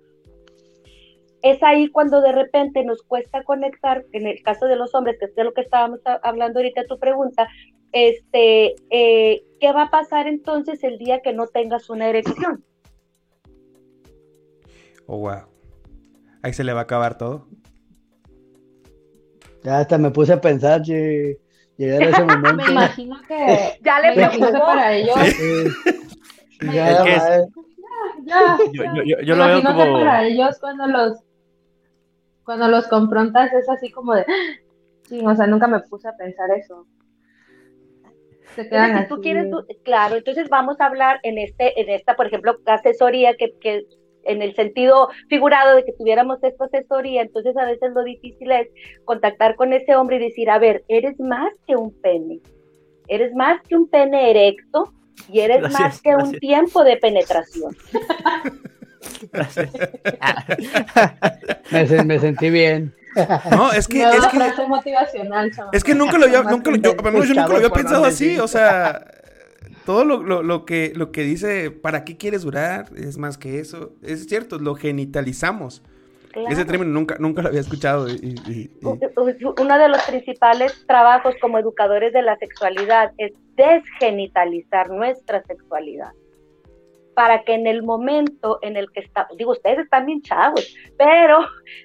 Es ahí cuando de repente nos cuesta conectar, en el caso de los hombres, que es de lo que estábamos hablando ahorita tu pregunta, este, eh, ¿qué va a pasar entonces el día que no tengas una erección? Oh, wow. Ahí se le va a acabar todo. Ya hasta me puse a pensar llegar a ese <laughs> momento. Me imagino que <laughs> ya le preocupó para ellos. Sí. Ya, Es que es- madre. Ya, Yo, ya. yo, yo, yo Me lo veo que como... para ellos cuando los cuando los confrontas es así como de sí, o sea, nunca me puse a pensar eso. Se quedan Entonces, si tú así. quieres, claro, entonces vamos a hablar en este, en esta, por ejemplo, asesoría que, que en el sentido figurado de que tuviéramos esta asesoría, entonces a veces lo difícil es contactar con ese hombre y decir, a ver, eres más que un pene, eres más que un pene erecto y eres Gracias, más que un tiempo de penetración. <laughs> <laughs> Me, se- me sentí bien. No, es que, es que, frase motivacional, chaval. es que nunca lo había, nunca lo- yo, nunca lo había pensado así, sí. o sea, todo lo, lo, lo que, lo que dice, ¿para qué quieres durar? Es más que eso. Es cierto, lo genitalizamos. Claro. Ese término nunca, nunca lo había escuchado. y- y- Uno de los principales trabajos como educadores de la sexualidad es desgenitalizar nuestra sexualidad para que en el momento en el que está, digo, ustedes están bien chavos, pero,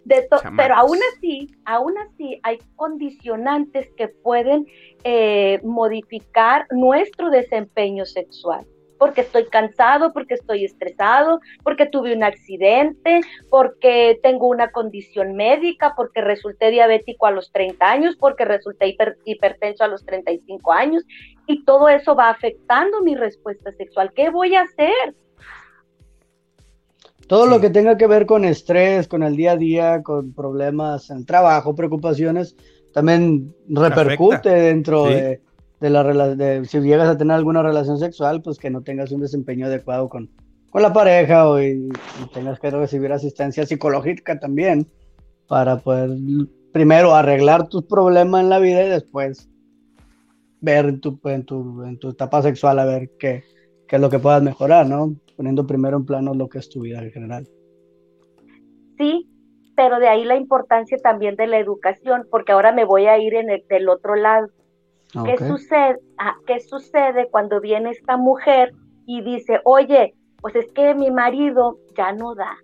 de to- pero aún así, aún así hay condicionantes que pueden eh, modificar nuestro desempeño sexual. Porque estoy cansado, porque estoy estresado, porque tuve un accidente, porque tengo una condición médica, porque resulté diabético a los 30 años, porque resulté hiper- hipertenso a los 35 años, y todo eso va afectando mi respuesta sexual. ¿Qué voy a hacer? Todo lo que tenga que ver con estrés, con el día a día, con problemas en el trabajo, preocupaciones, también repercute Afecta. dentro Sí. de, de la relación. Si llegas a tener alguna relación sexual, pues que no tengas un desempeño adecuado con, con la pareja o tengas que recibir asistencia psicológica también para poder primero arreglar tus problemas en la vida y después ver en tu, en tu, en tu etapa sexual a ver qué, qué es lo que puedas mejorar, ¿no? Poniendo primero en plano lo que es tu vida en general. Sí, pero de ahí la importancia también de la educación, porque ahora me voy a ir en el, del otro lado. ¿Qué, Ok. sucede, ah, ¿Qué sucede cuando viene esta mujer y dice, oye, pues es que mi marido ya no da?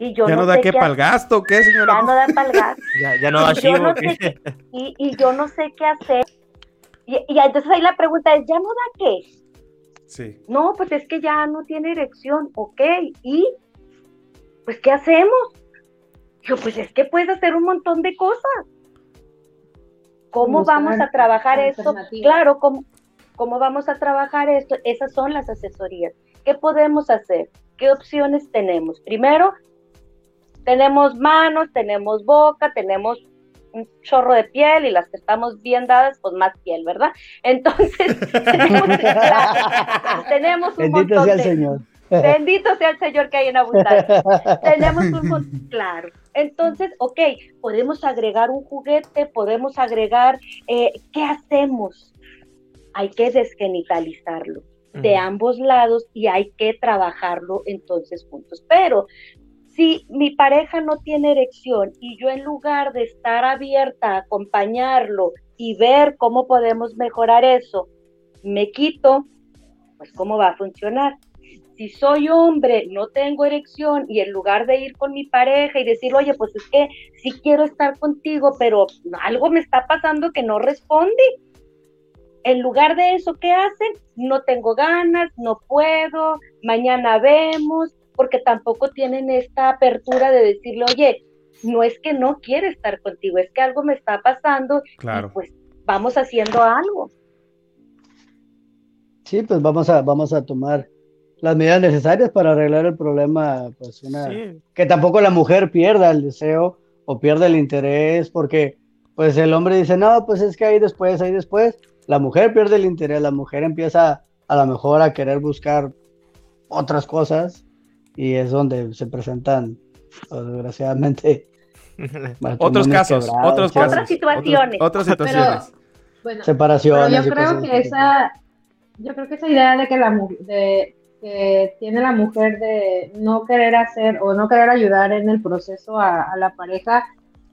Y yo ¿Ya no, da sé qué qué para el gasto? ¿Qué, señora? Ya no da para el gas. <laughs> Ya, ya no da Yo chivo. no ¿qué? sé qué- y, y yo no sé qué hacer. Y, y entonces ahí la pregunta es, ¿ya no da qué? Sí. No, pues es que ya no tiene erección, ok, ¿y? Pues ¿qué hacemos? Yo, pues es que puedes hacer un montón de cosas. ¿Cómo vamos a trabajar esto? Claro, ¿cómo, ¿cómo vamos a trabajar esto? Esas son las asesorías. ¿Qué podemos hacer? ¿Qué opciones tenemos? Primero, tenemos manos, tenemos boca, tenemos un chorro de piel y las que estamos bien dadas, pues más piel, ¿verdad? Entonces, <laughs> tenemos, <laughs> tenemos un Bendito montón sea el de, Señor. <laughs> Bendito sea el Señor que hay en abundancia. <laughs> Tenemos un montón, claro. Entonces, ok, podemos agregar un juguete, podemos agregar, eh, ¿qué hacemos? Hay que desgenitalizarlo de ambos lados y hay que trabajarlo entonces juntos. Pero si mi pareja no tiene erección y yo en lugar de estar abierta a acompañarlo y ver cómo podemos mejorar eso, me quito, pues cómo va a funcionar. Si soy hombre, no tengo erección y en lugar de ir con mi pareja y decir, oye, pues es que sí quiero estar contigo, pero algo me está pasando que no responde. En lugar de eso, ¿qué hacen? No tengo ganas, no puedo, mañana vemos, porque tampoco tienen esta apertura de decirle, oye, no es que no quiere estar contigo, es que algo me está pasando Claro. y pues vamos haciendo algo. Sí, pues vamos a, vamos a tomar las medidas necesarias para arreglar el problema, pues una, Sí. que tampoco la mujer pierda el deseo o pierda el interés, porque pues el hombre dice, no, pues es que ahí después, ahí después, la mujer pierde el interés, la mujer empieza a lo mejor a querer buscar otras cosas y es donde se presentan, pues, desgraciadamente, <laughs> Otros casos, quebrados, otros casos. Otras situaciones. Otras situaciones. Bueno, separaciones. Pero yo creo que esa, yo creo que esa idea de que la de que tiene la mujer de no querer hacer o no querer ayudar en el proceso a, a la pareja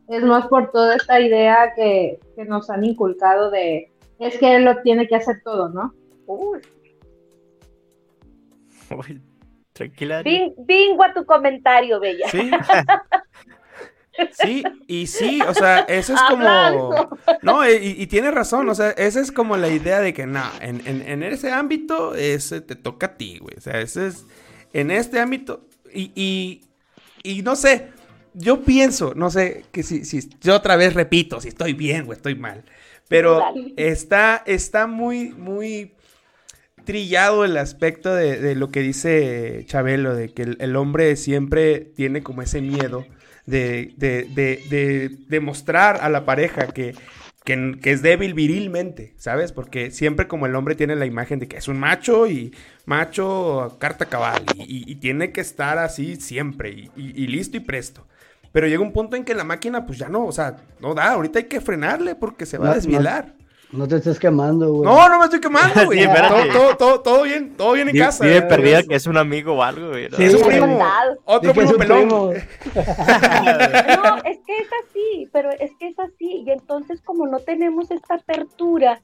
es más por toda esta idea que, que nos han inculcado de es que él lo tiene que hacer todo, ¿no? Uy, Uy, tranquila. Bingo a tu comentario, Bella. Sí. <laughs> Sí, y sí, o sea, eso es como... No, y, y tiene razón, o sea, esa es como la idea de que, no, en, en, en ese ámbito, ese te toca a ti, güey. O sea, ese es, en este ámbito, y, y, y no sé, yo pienso, no sé, que si, si, yo otra vez repito, si estoy bien o estoy mal, pero Dale. está, está muy, muy trillado el aspecto de, de lo que dice Chabelo, de que el, el hombre siempre tiene como ese miedo de, de, de, de demostrar a la pareja que, que, que es débil virilmente, ¿sabes? Porque siempre como el hombre tiene la imagen de que es un macho y macho carta cabal y, y- y tiene que estar así siempre y, y- listo y presto. Pero llega un punto en que la máquina pues ya no, o sea, no da, ahorita hay que frenarle porque se va No, a desvielar. No te estés quemando, güey. No, no me estoy quemando, <laughs> güey. Sí, todo, todo, todo, todo bien, todo bien en casa. vive eh, perdida es- que es un amigo o algo, güey. ¿no? Sí, es un primo. Otro primo un pelón. primo. <laughs> No, es que es así, pero es que es así. Y entonces, como no tenemos esta apertura,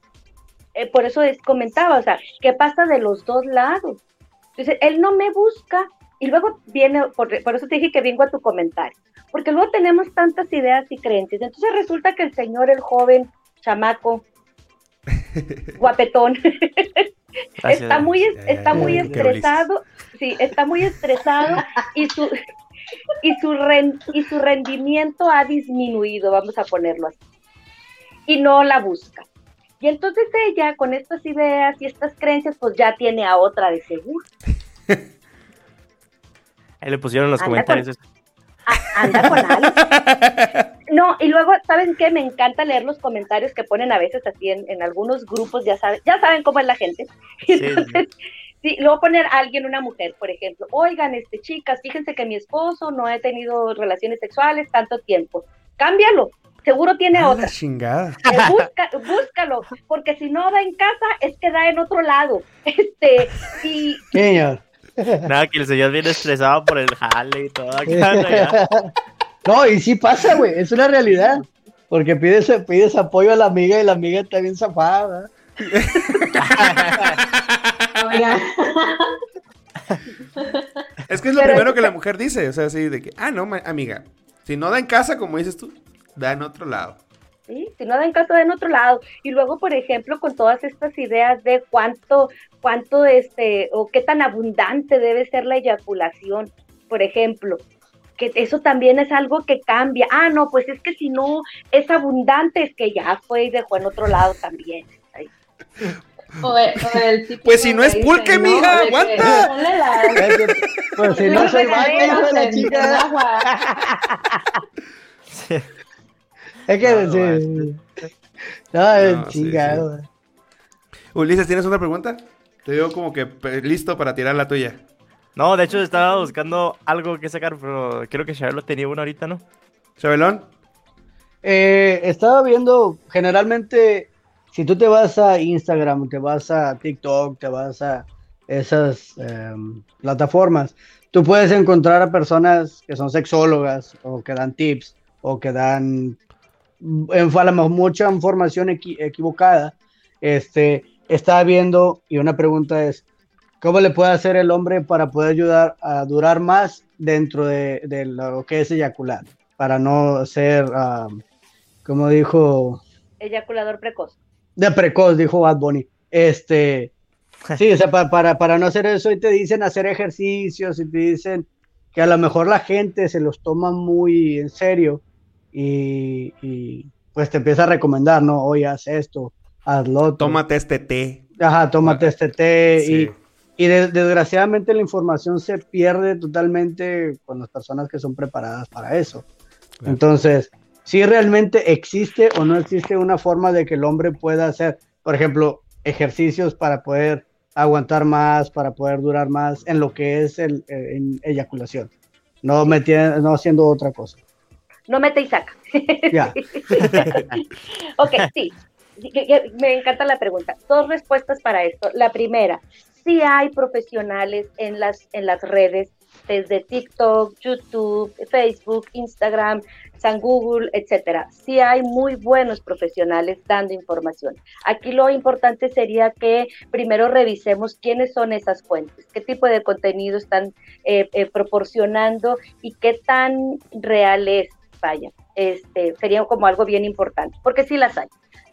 eh, por eso es, comentaba, o sea, ¿qué pasa de los dos lados? Entonces, él no me busca y luego viene, por, por eso te dije que vengo a tu comentario, porque luego tenemos tantas ideas y creencias. Entonces resulta que el señor, el joven, chamaco, guapetón, <laughs> está muy, está ya, muy ya, estresado, sí, está muy estresado y su y su ren- y su rendimiento ha disminuido, vamos a ponerlo así. Y no la busca. Y entonces ella con estas ideas y estas creencias pues ya tiene a otra de seguro. <laughs> Ahí le pusieron los Anda comentarios. A- anda con algo. <laughs> No, y luego, ¿saben qué? Me encanta leer los comentarios que ponen a veces así en, en algunos grupos, ya saben, ya saben cómo es la gente. <laughs> sí. Entonces, sí, luego poner a alguien, una mujer, por ejemplo, oigan, este, chicas, fíjense que mi esposo no ha tenido relaciones sexuales tanto tiempo. Cámbialo, seguro tiene Ah, la otra. chingada. Eh, busca- búscalo, porque si no da en casa, es que da en otro lado. <laughs> Este, y. Nada, que el señor viene estresado por el jale y todo. acá, <laughs> ¿no? Y sí pasa, güey, es una realidad. Porque pides, pides apoyo a la amiga y la amiga está bien zafada. Es que es lo Pero primero es- que la mujer dice. O sea, así de que, ah, no, amiga. Si no da en casa, como dices tú, da en otro lado. ¿sí? si no da en casa, da en otro lado. Y luego, por ejemplo, con todas estas ideas de cuánto, cuánto, este, o qué tan abundante debe ser la eyaculación, por ejemplo. Que eso también es algo que cambia. Ah, no, pues es que si no es abundante, es que ya fue y dejó en otro lado también. Ay, o el, o el típico Pues si no es que pulque, mija, que aguanta. la- <laughs> Pues si no la soy hijo de la agua. <laughs> Es que No, sí. No, es No, sí, chingado. Ulises, ¿tienes otra pregunta? Te digo como que listo para tirar la tuya. No, de hecho estaba buscando algo que sacar, pero creo que Charlotte tenía una ahorita, ¿no? Chabelón. Eh, estaba viendo, generalmente, si tú te vas a Instagram, te vas a TikTok, te vas a esas em, plataformas, tú puedes encontrar a personas que son sexólogas o que dan tips o que dan en, mucha información equi- equivocada. Este, estaba viendo y una pregunta es, ¿cómo le puede hacer el hombre para poder ayudar a durar más dentro de, de lo que es eyacular? Para no ser, am, como dijo, eyaculador precoz. de precoz, dijo Bad Bunny. Este, <laughs> sí, o sea, pa- para, para no hacer eso, y te dicen hacer ejercicios, y te dicen que a lo mejor la gente se los toma muy en serio y, y, pues te empieza a recomendar, ¿no? Oye, haz esto, hazlo. otro. Tómate este té. Ajá, tómate este té Sí. y, y de- desgraciadamente la información se pierde totalmente con las personas que son preparadas para eso. Claro. Entonces, si realmente existe o no existe una forma de que el hombre pueda hacer, por ejemplo, ejercicios para poder aguantar más, para poder durar más en lo que es el eh, en eyaculación, no, meti- no haciendo otra cosa. No mete y saca. <laughs> Ya. <laughs> ok, sí. Me encanta la pregunta. Dos respuestas para esto. La primera, sí hay profesionales en las, en las redes, desde TikTok, YouTube, Facebook, Instagram, San Google, etcétera. Sí hay muy buenos profesionales dando información. Aquí lo importante sería que primero revisemos quiénes son esas fuentes, qué tipo de contenido están eh, eh, proporcionando y qué tan real es, vaya. Este, sería como algo bien importante, porque sí las hay.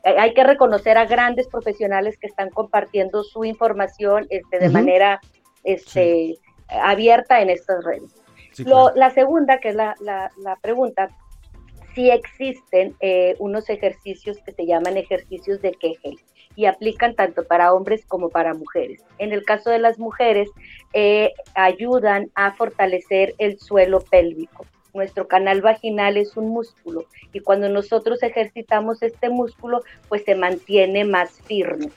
Hay- que reconocer a grandes profesionales que están compartiendo su información este, de manera este, abierta en estas redes. Sí, Lo- la segunda, que es la, la- la pregunta, si existen eh, unos ejercicios que se llaman ejercicios de Kegel y aplican tanto para hombres como para mujeres. En el caso de las mujeres, eh, ayudan a fortalecer el suelo pélvico. Nuestro canal vaginal es un músculo y cuando nosotros ejercitamos este músculo, pues se mantiene más firme.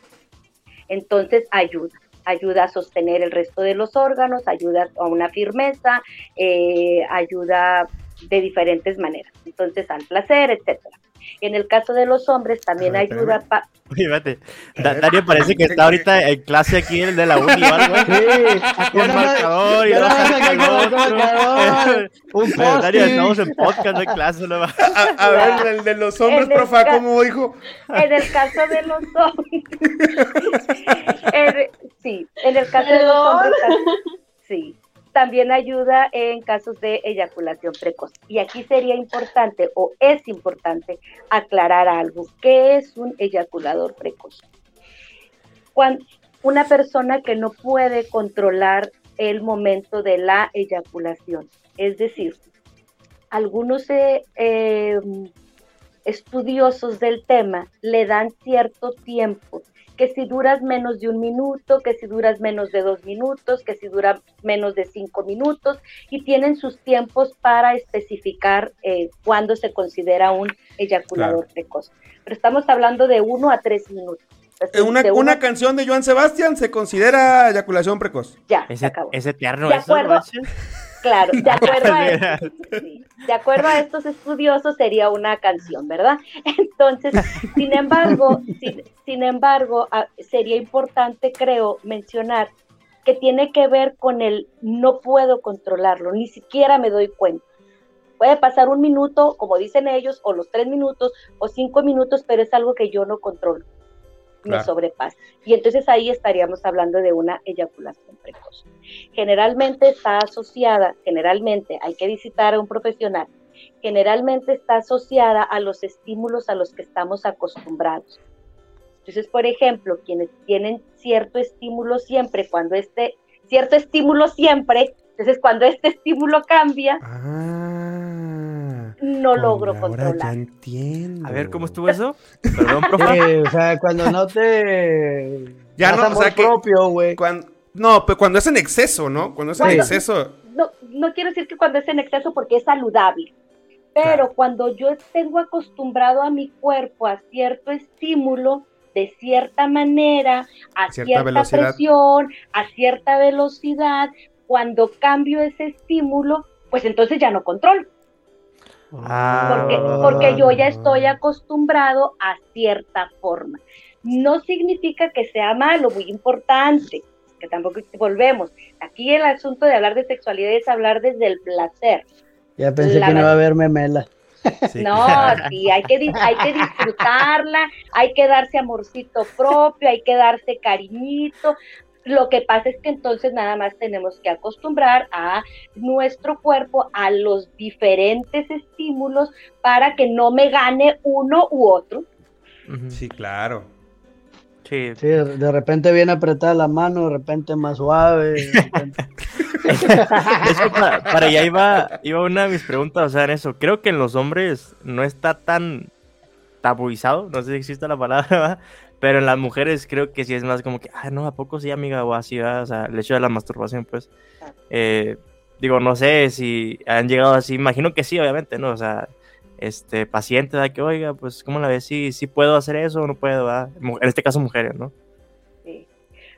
Entonces ayuda, ayuda a sostener el resto de los órganos, ayuda a una firmeza, eh, ayuda de diferentes maneras. Entonces al placer, etcétera. En el caso de los hombres también ayuda espérame. pa- Oye, espérate. Da- Dario parece que está ahorita en clase aquí el de la uni o algo. ¿eh? Con marcador y <laughs> un Dario, estamos en podcast, no en clase. No. A, a ver, el de los hombres, En profa, ¿cómo dijo? En el caso de los hombres. <laughs> en- sí, en el caso de los hombres. Sí. También ayuda en casos de eyaculación precoz. Y aquí sería importante o es importante aclarar algo. ¿Qué es un eyaculador precoz? Cuando una persona que no puede controlar el momento de la eyaculación. Es decir, algunos eh, eh, estudiosos del tema le dan cierto tiempo, que si duras menos de un minuto, que si duras menos de dos minutos, que si dura menos de cinco minutos, y tienen sus tiempos para especificar eh, cuándo se considera un eyaculador precoz. Pero estamos hablando de uno a tres minutos. Entonces, Eh, Una, de uno- una canción de Joan Sebastián se considera eyaculación precoz. ya, se Ese, acabó. es eterno De eso, acuerdo. Roche. Claro, de <laughs> acuerdo, a estos, de acuerdo a estos estudiosos sería una canción, ¿verdad? <laughs> Entonces, sin embargo, sin, sin embargo, sería importante, creo, mencionar que tiene que ver con el no puedo controlarlo, ni siquiera me doy cuenta. Puede pasar un minuto, como dicen ellos, o los tres minutos, o cinco minutos, pero es algo que yo no controlo, me Claro. sobrepasa. Y entonces ahí estaríamos hablando de una eyaculación precoz generalmente está asociada, generalmente hay que visitar a un profesional, generalmente está asociada a los estímulos a los que estamos acostumbrados. Entonces, por ejemplo, quienes tienen cierto estímulo siempre, cuando este, cierto estímulo siempre, entonces cuando este estímulo cambia, Ah. No logro Ahora ya controlar. entiendo. A ver, ¿cómo estuvo eso? Perdón, profe. Sí, <laughs> o sea, cuando no te <laughs> Ya no, o sea que- propio, güey. Cuan- no, pero cuando es en exceso, ¿no? Cuando es en Cuando- exceso. no, no quiero decir que cuando es en exceso porque es saludable, pero Claro. cuando yo tengo acostumbrado a mi cuerpo a cierto estímulo de cierta manera, a Cierta cierta, velocidad. presión, a cierta velocidad, cuando cambio ese estímulo, pues entonces ya no controlo, Ah. porque, porque yo ya estoy acostumbrado a cierta forma. No significa que sea malo, muy importante, que tampoco volvemos. Aquí el asunto de hablar de sexualidad es hablar desde el placer. Ya pensé La que no iba a haber memela. Sí. No, sí, hay que, hay que disfrutarla, hay que darse amorcito propio, hay que darse cariñito. Lo que pasa es que entonces nada más tenemos que acostumbrar a nuestro cuerpo a los diferentes estímulos para que no me gane uno u otro. Sí, claro. Sí. Sí, de repente viene apretada la mano, de repente más suave. de repente- Es que para, para allá iba, iba una de mis preguntas, o sea, en eso. Creo que en los hombres no está tan tabuizado, no sé si existe la palabra, ¿verdad? <laughs> pero en las mujeres creo que sí es más como que, ah, no, ¿a poco sí, amiga? O así, ¿verdad? O sea, el hecho de la masturbación, pues. Eh, digo, no sé si han llegado así, imagino que sí, obviamente, ¿no? O sea, este, paciente, ¿verdad? Que, oiga, pues, ¿cómo la ves? Sí, sí puedo hacer eso o no puedo, ¿verdad? En este caso, mujeres, ¿no? Sí.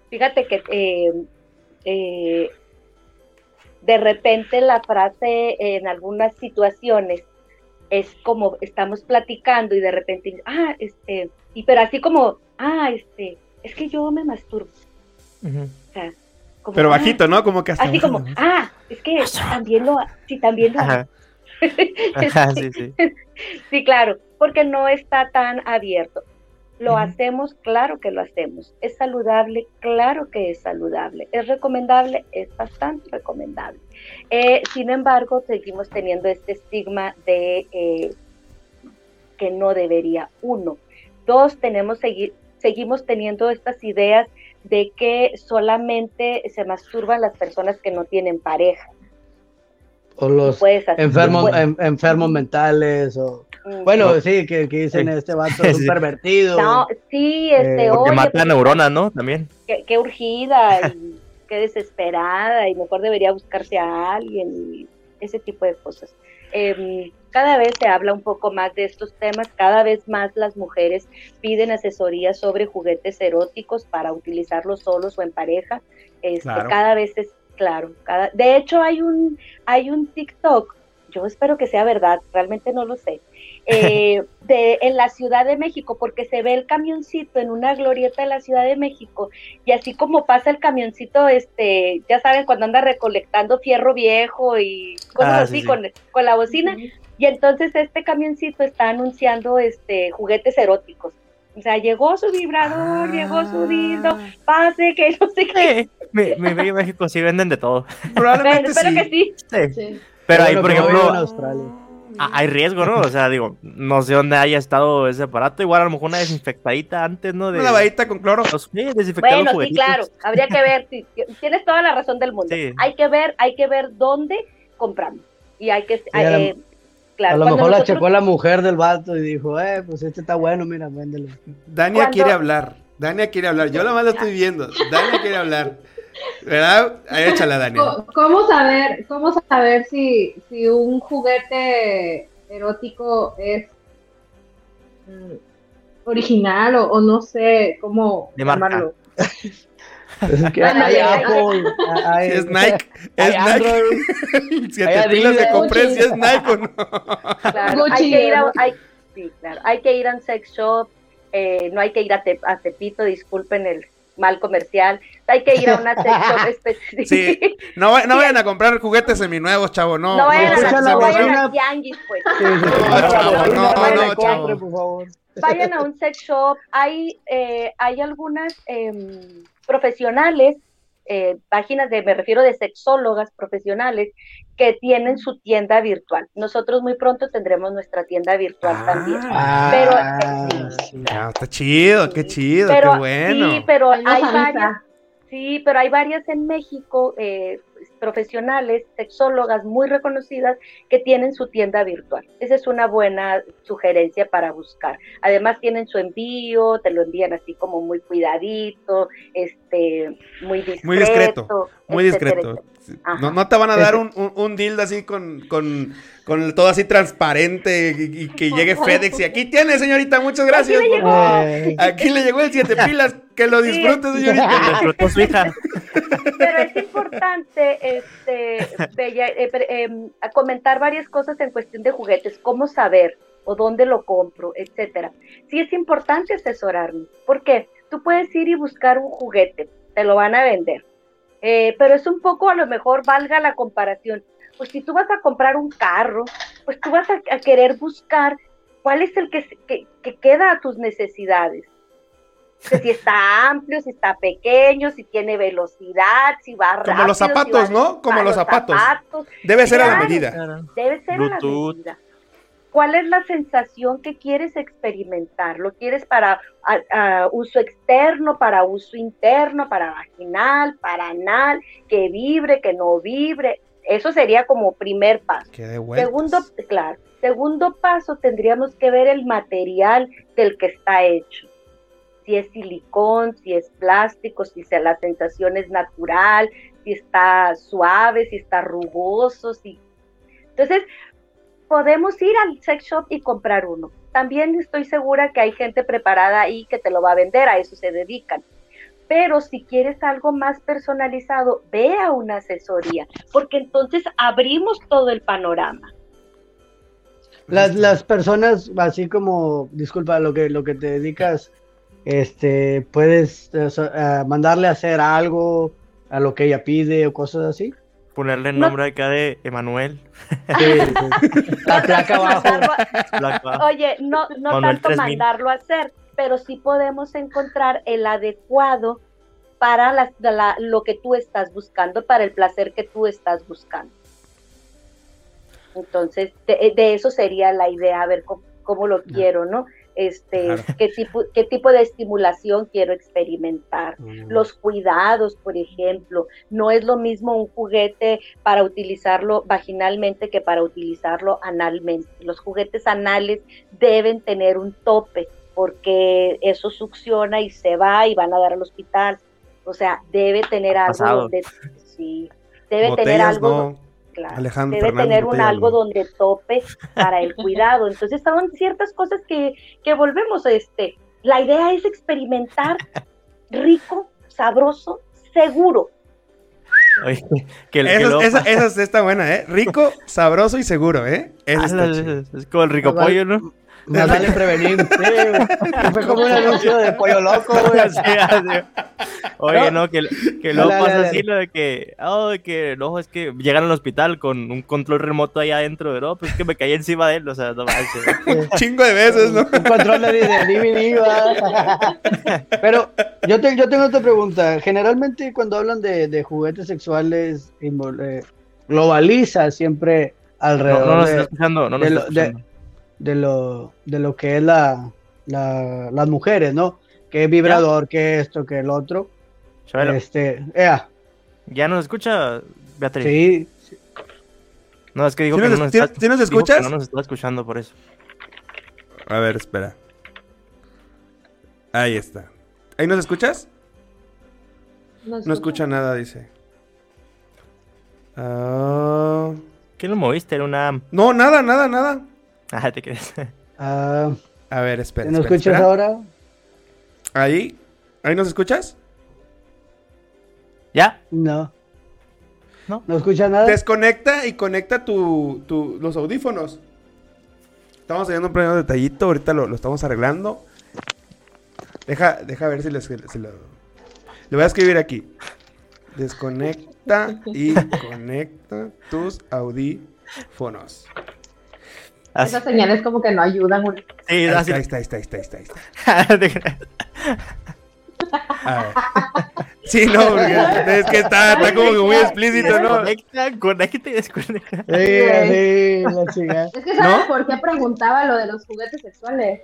Fíjate que eh, eh, de repente la frase en algunas situaciones es como estamos platicando y de repente, ah, este, y pero así como, ah, este, es que yo me masturbo. O sea, como, Pero ah, bajito, ¿no? Como que hasta Así como, ah, es que también lo, sí, también lo Ajá. <laughs> Ajá, sí, sí. Sí, claro, porque no está tan abierto. ¿Lo hacemos? Claro que lo hacemos. ¿Es saludable? Claro que es saludable. ¿Es recomendable? Es bastante recomendable. Eh, sin embargo, seguimos teniendo este estigma de eh, que no debería, uno. Dos, tenemos segui- seguimos teniendo estas ideas de que solamente se masturban las personas que no tienen pareja. O los enfermos, en- enfermos mentales, o. bueno, sí, que, que dicen Sí. este vato <laughs> es un Sí. pervertido. No, sí, este, Eh, Porque oye, mata pues, neuronas, ¿no? También. qué, qué urgida y <laughs> qué desesperada y mejor debería buscarse a alguien y ese tipo de cosas. Em, cada vez se habla un poco más de estos temas, cada vez más las mujeres piden asesoría sobre juguetes eróticos para utilizarlos solos o en pareja. Este, Claro. Cada vez es claro. Cada, de hecho hay un hay un TikTok, yo espero que sea verdad, realmente no lo sé, eh, <laughs> de, en la Ciudad de México, porque se ve el camioncito en una glorieta de la Ciudad de México, y así como pasa el camioncito, este, ya saben, cuando anda recolectando fierro viejo y cosas Ah, así sí, sí. Con, con la bocina, y entonces este camioncito está anunciando este juguetes eróticos. O sea, llegó su vibrador, llegó su dildo, pase que no sé qué. Eh, mi, mi bello México sí venden de todo. Pero, Probablemente espero <laughs> sí. que sí. Sí. Sí. Pero ahí, por en ejemplo, Australia. A- hay riesgo, ¿no? O sea, digo, no sé dónde haya estado ese aparato. Igual a lo mejor una desinfectadita antes, ¿no? De Una lavadita con cloro. los sí, Bueno, sí, juguetitos. claro, habría que ver, sí, tienes toda la razón del mundo. Sí. Hay que ver, hay que ver dónde compramos. Y hay que, lo- eh, claro, a lo mejor la nosotros- checó la mujer del vato y dijo, eh, pues este está bueno, mira, véndelo. Dania Cuando- quiere hablar. Dania quiere hablar. Yo la más la estoy viendo. Dania quiere hablar. ¿Verdad? Ahí échala, Dania. Co- ¿Cómo saber, cómo saber si, si un juguete erótico es mm, original o, o no sé cómo De marca. llamarlo? Es que hay. Apple, hay- Si es Nike, hay es Nike. Android. <laughs> Siete Hay pilas de compré, si es Nike o no. claro, hay que ir a, hay, sí, claro, hay que ir a un sex shop, eh, no hay que ir a, Te- a Tepito, disculpen el mal comercial, hay que ir a una sex shop <laughs> específica. Sí. No, no vayan a comprar juguetes seminuevos, chavo. No, No vayan, escucha a, la no vayan a tianguis, pues. Sí, sí, sí. No, chavo, no, Vayan no, a chavo. compre, por favor. vayan a un sex shop. Hay, eh, hay algunas em, profesionales, eh, páginas de, me refiero de sexólogas profesionales, que tienen su tienda virtual. Nosotros muy pronto tendremos nuestra tienda virtual también. Ah, Pero, eh, sí. Ah, está chido, qué chido, Pero, qué bueno. sí, pero hay varias, sí, pero hay varias en México, eh, profesionales, sexólogas muy reconocidas que tienen su tienda virtual. Esa es una buena sugerencia para buscar. Además tienen su envío, te lo envían así como muy cuidadito, este, muy discreto. Muy discreto, Muy etcétera, discreto. etcétera. No, no te van a dar un, un, un dildo así con, con, con el todo así transparente y, y que llegue FedEx y aquí tiene, señorita, muchas gracias. Aquí le llegó. Aquí le llegó el siete pilas, que lo Sí. disfrute, señorita. <laughs> Disfrutó su hija. Pero es importante este, Bella, eh, em, comentar varias cosas en cuestión de juguetes, cómo saber o dónde lo compro, etcétera. Sí es importante asesorarnos, porque tú puedes ir y buscar un juguete, te lo van a vender, eh, pero es un poco, a lo mejor valga la comparación. Pues si tú vas a comprar un carro, pues tú vas a, querer buscar cuál es el que, que queda a tus necesidades. Que si está amplio, si está pequeño, si tiene velocidad, si va rápido. Como los zapatos, ¿no? Como los zapatos. Debe ser a la medida. Claro. Debe ser a la medida. ¿Cuál es la sensación que quieres experimentar? ¿Lo quieres para a- a uso externo, para uso interno, para vaginal, para anal, que vibre, que no vibre? Eso sería como primer paso. Segundo, claro, segundo paso tendríamos que ver el material del que está hecho. Si es silicón, si es plástico, si la sensación es natural, si está suave, si está rugoso, si... Entonces, podemos ir al sex shop y comprar uno. También estoy segura que hay gente preparada ahí que te lo va a vender, a eso se dedican. Pero si quieres algo más personalizado, ve a una asesoría, porque entonces abrimos todo el panorama. Las, las personas, así como, disculpa, lo que, lo que te dedicas, este, puedes eh, eh, mandarle a hacer algo a lo que ella pide o cosas así. Ponerle el No- nombre acá de Emanuel. <laughs> Sí, sí. <laughs> La placa abajo. Oye, no, no Manuel tanto 3000. mandarlo a hacer, pero sí podemos encontrar el adecuado para la- lo que tú estás buscando, para el placer que tú estás buscando. Entonces, de, de eso sería la idea, a ver cómo, cómo lo quiero, ¿no? Este, Claro. qué tipo, qué tipo de estimulación quiero experimentar. Los cuidados, por ejemplo, no es lo mismo un juguete para utilizarlo vaginalmente que para utilizarlo analmente. Los juguetes anales deben tener un tope porque eso succiona y se va y van a dar al hospital. O sea, debe tener algo pasado. donde sí, debe tener algo no. Claro, Alejandro debe Fernández tener un Botella, algo no. donde tope para el cuidado. Entonces, son ciertas cosas que, que volvemos a este. La idea es experimentar rico, sabroso, seguro. Oye, que, el- que Esa, esa, esa está buena, ¿eh? Rico, sabroso y seguro, ¿eh? Eso Ah, está la- chido. es, como el rico pollo, ¿no? Más vale prevenir. Sí. <laughs> Fue como un anuncio de pollo loco, güey. Sí. Oye, no, que, que luego Dale, pasa dale, así dale. lo de que, oh, de que, no, es que llegan al hospital con un control remoto ahí adentro, de, no, pues es que me caí encima de él, o sea, no manches. Chingo de veces, ¿no? Un control de, de DVD. <laughs> Pero yo, te- yo tengo otra pregunta. Generalmente cuando hablan de, de juguetes sexuales, invol- eh, globaliza siempre No, alrededor no nos de, escuchando, no nos de lo- de- de lo, de lo que es la, la- las mujeres, ¿no? Que vibrador, que esto, que el otro. Chabelo, Este, ea, ¿ya nos escucha, Beatriz? sí, No, es que dijo ¿Sí que nos- no nos sí- está, sí nos escuchas? no nos está escuchando por eso. A ver, espera. Ahí está. ¿Ahí nos escuchas? No escucha nada, dice. Ah, ¿Qué lo moviste? Era una... no, nada, nada, nada. Ah, te crees. ah, A ver, espera. ¿no espera, escuchas espera. ahora? Ahí. ¿Ahí nos escuchas? ¿Ya? No. No. ¿No escuchas nada? Desconecta y conecta tu, tu- los audífonos. Estamos teniendo un pequeño detallito, ahorita lo, lo estamos arreglando. Deja, deja ver si, les- si lo... Le voy a escribir aquí. Desconecta y <laughs> conecta tus audífonos. Así. Esas señales como que no ayudan. güey. Sí, Ahí está, ahí está, ahí está, ahí está, ahí está. Crees. <laughs> A ver. Sí, no, porque es que está, está como que muy explícito, ¿no? Conecta, conecta y desconecta. Sí, sí, la chica. Es que ¿sabes ¿No? por qué preguntaba lo de los juguetes sexuales?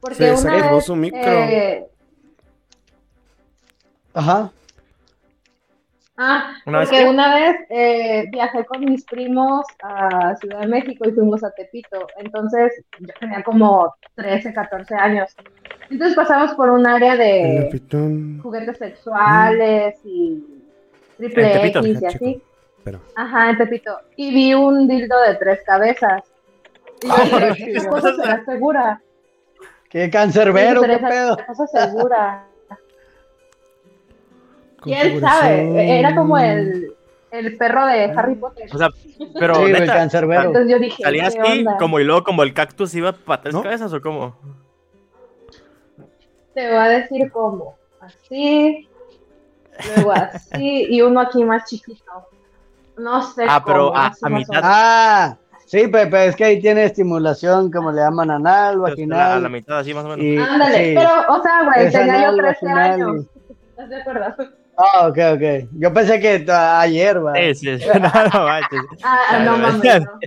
Porque Se una vez, su micro. eh, Ajá. Ah, ¿Una vez porque qué? una vez eh, viajé con mis primos a Ciudad de México y fuimos a Tepito. Entonces yo tenía como 13, 14 años. Entonces pasamos por un área de juguetes sexuales y triple En Tepito. X y así. chico. Pero. Ajá, en Tepito. Y vi un dildo de tres cabezas. Y yo dije, ¿qué cosa será segura? Qué cancerbero, qué pedo. esa cosa segura. ¿Quién sabe? Era como el, el perro de Harry Potter. O sea, pero Sí, el neta, cancerbero. Entonces yo dije, salía ¿qué así, onda? como y luego como el cactus iba para tres ¿No? cabezas o cómo? Te voy a decir cómo. Así, luego así, y uno aquí más chiquito. No sé Ah, pero a- a mitad. Ah, sí, Pepe, es que ahí tiene estimulación, como le llaman anal, A la, a la vaginal. mitad así más o menos. Y, Ándale, sí. pero, o sea, güey, tenía yo anal, 13 vaginal años. <laughs> ¿Estás de acuerdo? Ah, ok, ok. Yo pensé que ayer, va. Sí, sí, sí. <laughs> No, no, manches. <laughs> Ah, no mames. <laughs> no.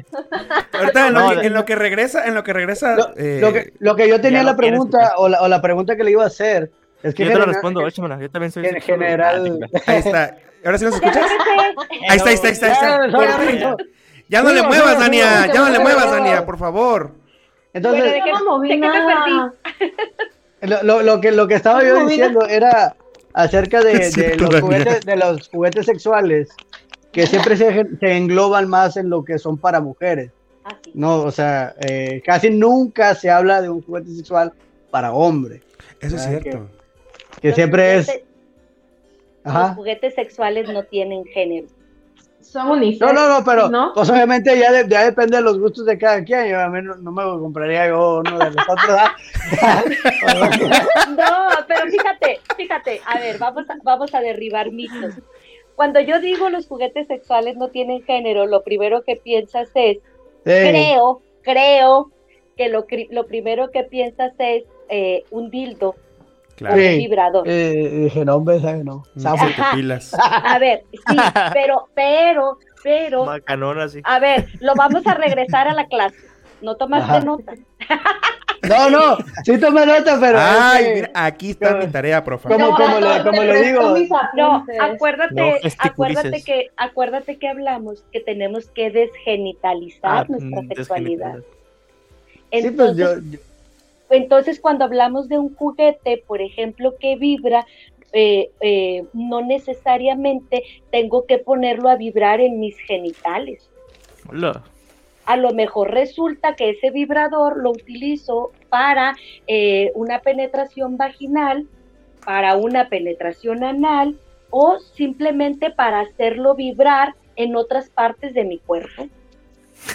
Ahorita en lo, No, que, de- en lo que regresa, en lo que regresa. Lo, eh, lo que, lo que yo tenía la lo pregunta, o la, o la pregunta que le iba a hacer, es que Yo te lo genera- respondo, échamela. Yo también soy en general- Ah, Ahí está. ¿Ahora sí nos escuchas? Ahí está, ahí está, ahí está. ahí está. Ya, no le muevas, Dania. Ya no le muevas. Dania, por favor. Entonces, Bueno, ¿de qué- Yo no moví de qué me nada. lo, lo- lo que, lo que estaba yo diciendo era acerca de, <laughs> los juguetes, de los juguetes sexuales que siempre se, se engloban más en lo que son para mujeres. Así. No, o sea, eh, casi nunca se habla de un juguete sexual para hombre, Eso es Ah, cierto. que siempre es... Los juguetes sexuales no tienen género. Son unisex. No, no, no, pero ¿no? pues obviamente ya, de- ya depende de los gustos de cada quien. Yo a mí no, no me compraría yo uno de los otros. ¿ah? <laughs> No, pero fíjate, fíjate, a ver, vamos a, vamos a derribar mitos. Cuando yo digo los juguetes sexuales no tienen género, lo primero que piensas es, Sí. creo, creo que lo, lo primero que piensas es eh, un dildo Claro. Sí. vibrador. Eh, dije, no, hombre, pilas. A ver, sí, pero, pero, pero, Macanón así. a ver, lo vamos a regresar a la clase. No tomaste Ajá. nota. No, no, sí tomé nota, pero. Ay, mira, aquí está mi tarea, profe. ¿Cómo, No, cómo le, no, cómo te le presto digo? No, acuérdate, No acuérdate que, acuérdate que hablamos que tenemos que desgenitalizar Ah, nuestra mm, sexualidad. desgenitalizar. Sí, pues Entonces, yo, yo- entonces cuando hablamos de un juguete, por ejemplo, que vibra, eh, eh, no necesariamente tengo que ponerlo a vibrar en mis genitales. Hola. A lo mejor resulta que ese vibrador lo utilizo para eh, una penetración vaginal, para una penetración anal o simplemente para hacerlo vibrar en otras partes de mi cuerpo.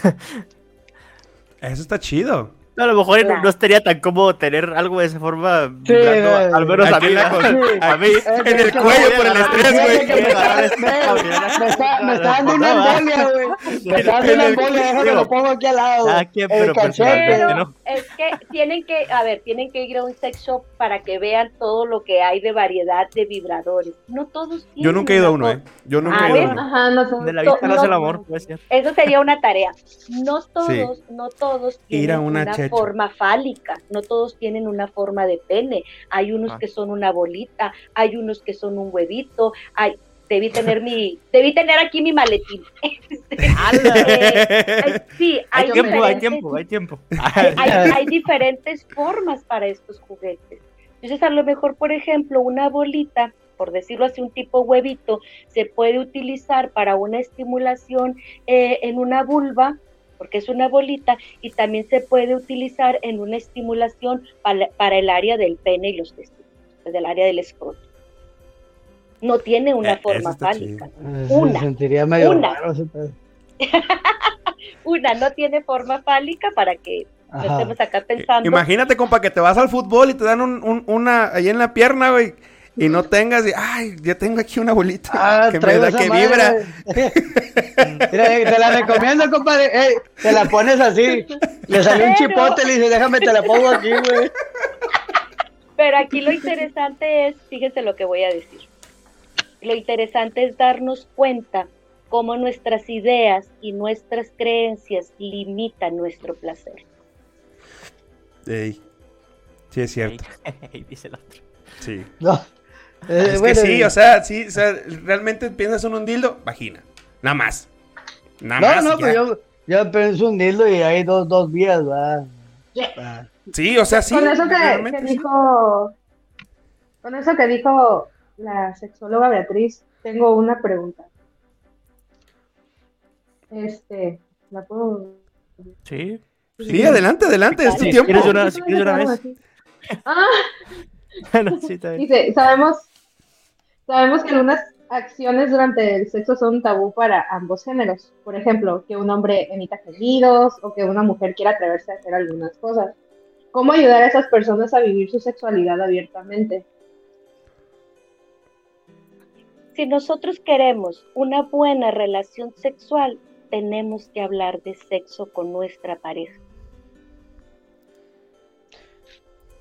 <laughs> Eso está chido. No, a lo mejor no- Claro. no estaría tan cómodo tener algo de esa forma. Sí, no, al menos a mí. la- ¿no? sí. A mí. En el cuello por el estrés, güey. <laughs> me está- dando una embolia, güey. Me está dando una embolia, déjame lo pongo aquí al lado. El pero es que tienen que, a ver, tienen que ir a un sex shop para que vean todo lo que hay de variedad de vibradores. No todos tienen. Yo nunca he ido a uno, ¿eh? Yo nunca Ah, he ido a uno. Ajá, no son. De la vista no, nace el amor, puede ser. Eso sería una tarea. No todos, no todos Ir tienen a una una, forma fálica, no todos tienen una forma de pene. Hay unos Ah. que son una bolita, hay unos que son un huevito, hay debí <laughs> tener mi debí tener aquí mi maletín. <laughs> Eh, hay- sí, hay, Hay tiempo, hay diferentes- tiempo, hay tiempo. <laughs> hay, hay- hay diferentes formas para estos juguetes. Entonces, a lo mejor, por ejemplo, una bolita, por decirlo así, un tipo huevito, se puede utilizar para una estimulación eh, en una vulva, porque es una bolita, y también se puede utilizar en una estimulación para, para el área del pene y los testículos, del área del escroto. No tiene una Eh, forma fálica. Eh, Una, Se sentiría medio una. <laughs> Una no tiene forma fálica para que no estemos acá pensando. Imagínate, compa, que te vas al fútbol y te dan un, un- una ahí en la pierna, güey. Y no tengas, y, ay, ya tengo aquí una bolita Ah, que me da, que madre, vibra. <laughs> Mira, eh, te la recomiendo, compadre. Ey, te la pones así. Le salió un chipote, le dice, déjame, te la pongo aquí, güey. Pero aquí lo interesante es, fíjense lo que voy a decir. Lo interesante es darnos cuenta cómo nuestras ideas y nuestras creencias limitan nuestro placer. Ey. Sí, es cierto. Ey, <laughs> dice el otro. Sí. No. Eh, es bueno, que sí, eh, o sea, sí, o sea, realmente piensas en un dildo, vagina. Nada más. Nada No, más. no, pues ya. yo, yo pienso un dildo y hay dos, dos vías, va. Va. Sí, o sea, sí. con eso que, que sí. dijo, con eso que dijo la sexóloga Beatriz, tengo una pregunta. Este, ¿la puedo? Sí. Sí, adelante, adelante, es tu tiempo. quieres si quieres una vez. Ah, Bueno, sí, dice, sabemos, sabemos que algunas acciones durante el sexo son un tabú para ambos géneros. Por ejemplo, que un hombre emita gemidos o que una mujer quiera atreverse a hacer algunas cosas. ¿Cómo ayudar a esas personas a vivir su sexualidad abiertamente? Si nosotros queremos una buena relación sexual, tenemos que hablar de sexo con nuestra pareja.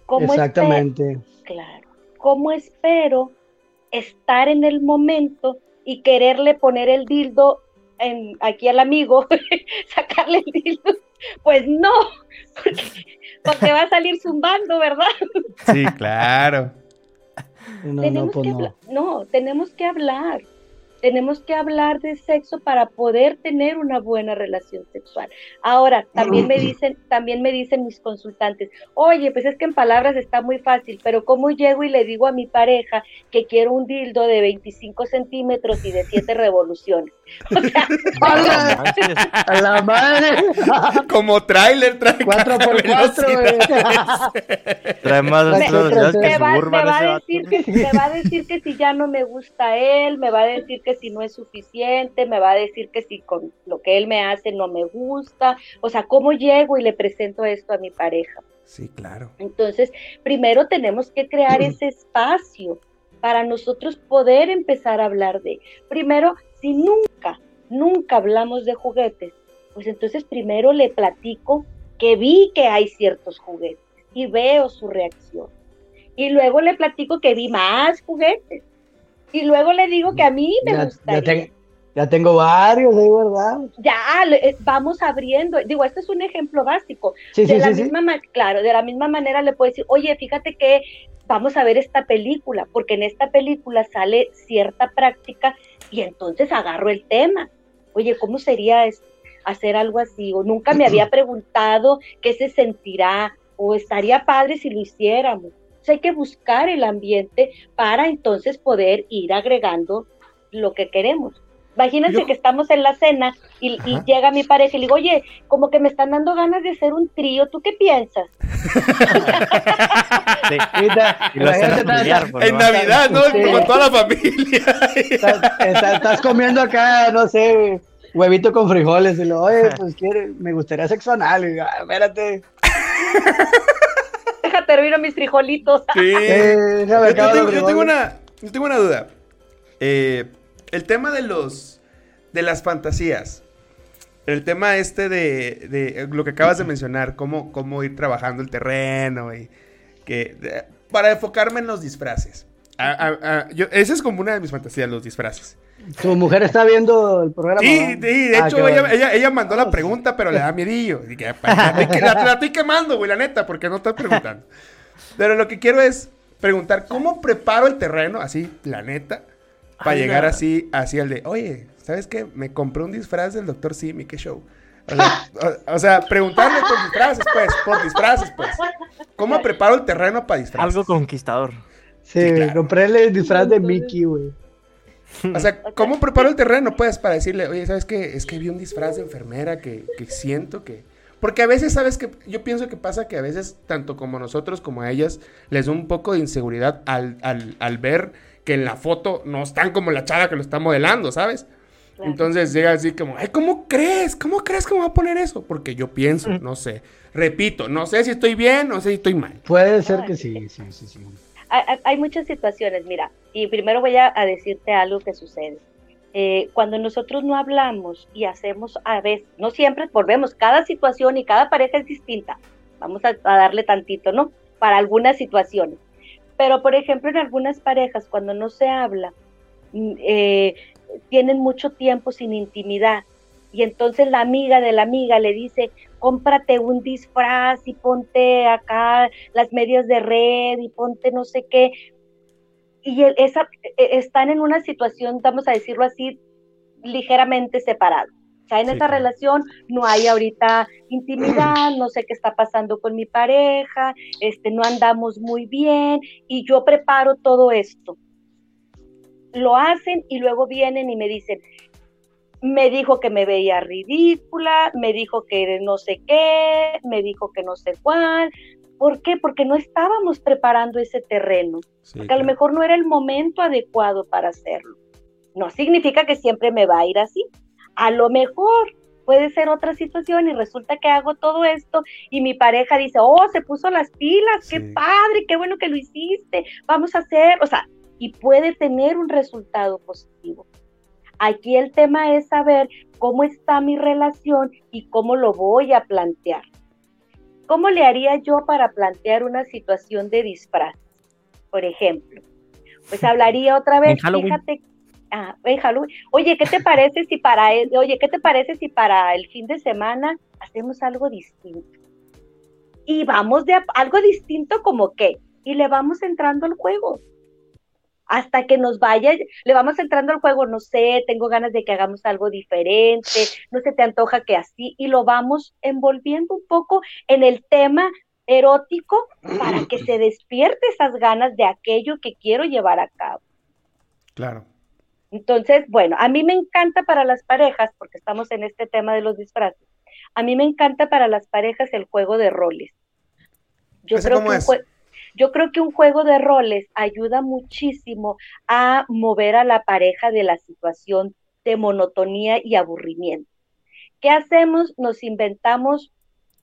¿Cómo Exactamente. Claro. ¿Cómo espero estar en el momento y quererle poner el dildo en, aquí al amigo, <laughs> sacarle el dildo. Pues no, porque, porque va a salir zumbando, ¿verdad? Sí, claro. No, tenemos no, pues que no, tenemos que hablar. Tenemos que hablar de sexo para poder tener una buena relación sexual. Ahora, también me dicen, también me dicen mis consultantes, oye, pues es que en palabras está muy fácil, pero ¿cómo llego y le digo a mi pareja que quiero un dildo de 25 centímetros y de 7 revoluciones? <laughs> O sea, <laughs> A la madre. <laughs> Como tráiler, trae Cuatro por cuatro, güey. Trae más va, me va a decir que me va a decir que si ya no me gusta él, me va a decir que si no es suficiente, me va a decir que si con lo que él me hace no me gusta, o sea, ¿cómo llego y le presento esto a mi pareja? Sí, claro. Entonces, primero tenemos que crear <clears throat> ese espacio para nosotros poder empezar a hablar de. Primero, si nunca, nunca hablamos de juguetes, pues entonces primero le platico que vi que hay ciertos juguetes y veo su reacción. Y luego le platico que vi más juguetes. Y luego le digo que a mí me Ya, gustaría. ya, ten- ya tengo varios, ahí, ¿verdad? Ya, le- eh, vamos abriendo. Digo, este es un ejemplo básico. Sí, de sí, la sí, misma ma- claro, de la misma manera le puedo decir, oye, fíjate que vamos a ver esta película, porque en esta película sale cierta práctica y entonces agarro el tema. Oye, ¿cómo sería hacer algo así? O nunca me había <clears throat> preguntado qué se sentirá, o estaría padre si lo hiciéramos. Hay que buscar el ambiente para entonces poder ir agregando lo que queremos. Imagínense Yo- que estamos en la cena y, y llega mi pareja y le digo, oye, como que me están dando ganas de hacer un trío, ¿tú qué piensas? <laughs> Sí. Y lo hacen familiar, pues, En. Navidad, ¿no? Sí. Con toda la familia. <laughs> estás, estás- estás comiendo acá, no sé, huevito con frijoles y lo, oye, pues quiere, me gustaría sexo anal. Y, ah, espérate. <laughs> Termino mis frijolitos. Sí. <laughs> Eh, Yo, tengo, yo una, yo tengo una duda. Eh, el tema de los de las fantasías. El tema este de, de lo que acabas de mencionar, cómo, cómo ir trabajando el terreno y que de- para enfocarme en los disfraces. A- a- a- yo- esa es como una de mis fantasías, los disfraces. Tu mujer está viendo el programa. Sí, ¿no? sí, de Ah, hecho ella, bueno. ella, ella mandó la pregunta, pero le da miedillo. Y que, pa- la, estoy- la- la estoy quemando, güey, la neta, porque no estás preguntando. Pero lo que quiero es preguntar, ¿cómo preparo el terreno, así, la neta, para Ay, llegar no. así, así al de, oye, ¿sabes qué? Me compré un disfraz del Dr. Simi, qué show. O sea, o, o sea, preguntarle por disfraces, pues, por disfraces, pues. ¿Cómo preparo el terreno para disfraces? Algo conquistador. Sí, Sí, claro. compré el disfraz de Mickey, güey. O sea, ¿cómo preparo el terreno? Pues para decirle, oye, ¿sabes qué? Es que vi un disfraz de enfermera que, que siento que... Porque a veces, ¿sabes qué? Yo pienso que pasa que a veces, tanto como nosotros como a ellas, les da un poco de inseguridad al, al, al ver que en la foto no están como la chava que lo está modelando, ¿sabes? Claro. Entonces llega así como, ay, ¿cómo crees? ¿Cómo crees que me va a poner eso? Porque yo pienso, no sé. Repito, no sé si estoy bien, no sé si estoy mal. Puede ser que sí, sí, sí, sí. Hay, muchas situaciones, mira, y primero voy a, decirte algo que sucede. Eh, cuando nosotros no hablamos y hacemos a veces, no siempre, volvemos, cada situación y cada pareja es distinta. Vamos a, a darle tantito, ¿no? Para algunas situaciones. Pero, por ejemplo, en algunas parejas, cuando no se habla, mm, eh, tienen mucho tiempo sin intimidad. Y entonces la amiga de la amiga le dice, cómprate un disfraz y ponte acá las medias de red y ponte no sé qué. Y el- esa, e- están en una situación, vamos a decirlo así, ligeramente separados. O sea, en Sí, esa claro. relación no hay ahorita intimidad, no sé qué está pasando con mi pareja, este, no andamos muy bien y yo preparo todo esto. Lo hacen y luego vienen y me dicen, me dijo que me veía ridícula, me dijo que no sé qué, me dijo que no sé cuál. ¿Por qué? Porque no estábamos preparando ese terreno, Sí, porque a lo mejor no era el momento adecuado para hacerlo. No significa que siempre me va a ir así. A lo mejor puede ser otra situación y resulta que hago todo esto y mi pareja dice, oh, se puso las pilas, qué padre, qué bueno que lo hiciste, vamos a hacer, o sea, y puede tener un resultado positivo. Aquí el tema es saber cómo está mi relación y cómo lo voy a plantear. ¿Cómo le haría yo para plantear una situación de disfraz? Por ejemplo, pues hablaría otra vez, fíjate, ah, en Halloween. Oye, ¿qué te parece si para el, oye, ¿qué te parece si para el fin de semana hacemos algo distinto? Y vamos de algo distinto como qué? Y le vamos entrando al juego. Hasta que nos vaya, le vamos entrando al juego, no sé, tengo ganas de que hagamos algo diferente, no se te antoja que así, y lo vamos envolviendo un poco en el tema erótico para que se despierte esas ganas de aquello que quiero llevar a cabo. Claro. Entonces, bueno, a mí me encanta para las parejas, porque estamos en este tema de los disfraces, a mí me encanta para las parejas el juego de roles. Yo ¿Ese creo, cómo que es? Yo creo que un juego de roles ayuda muchísimo a mover a la pareja de la situación de monotonía y aburrimiento. ¿Qué hacemos? Nos inventamos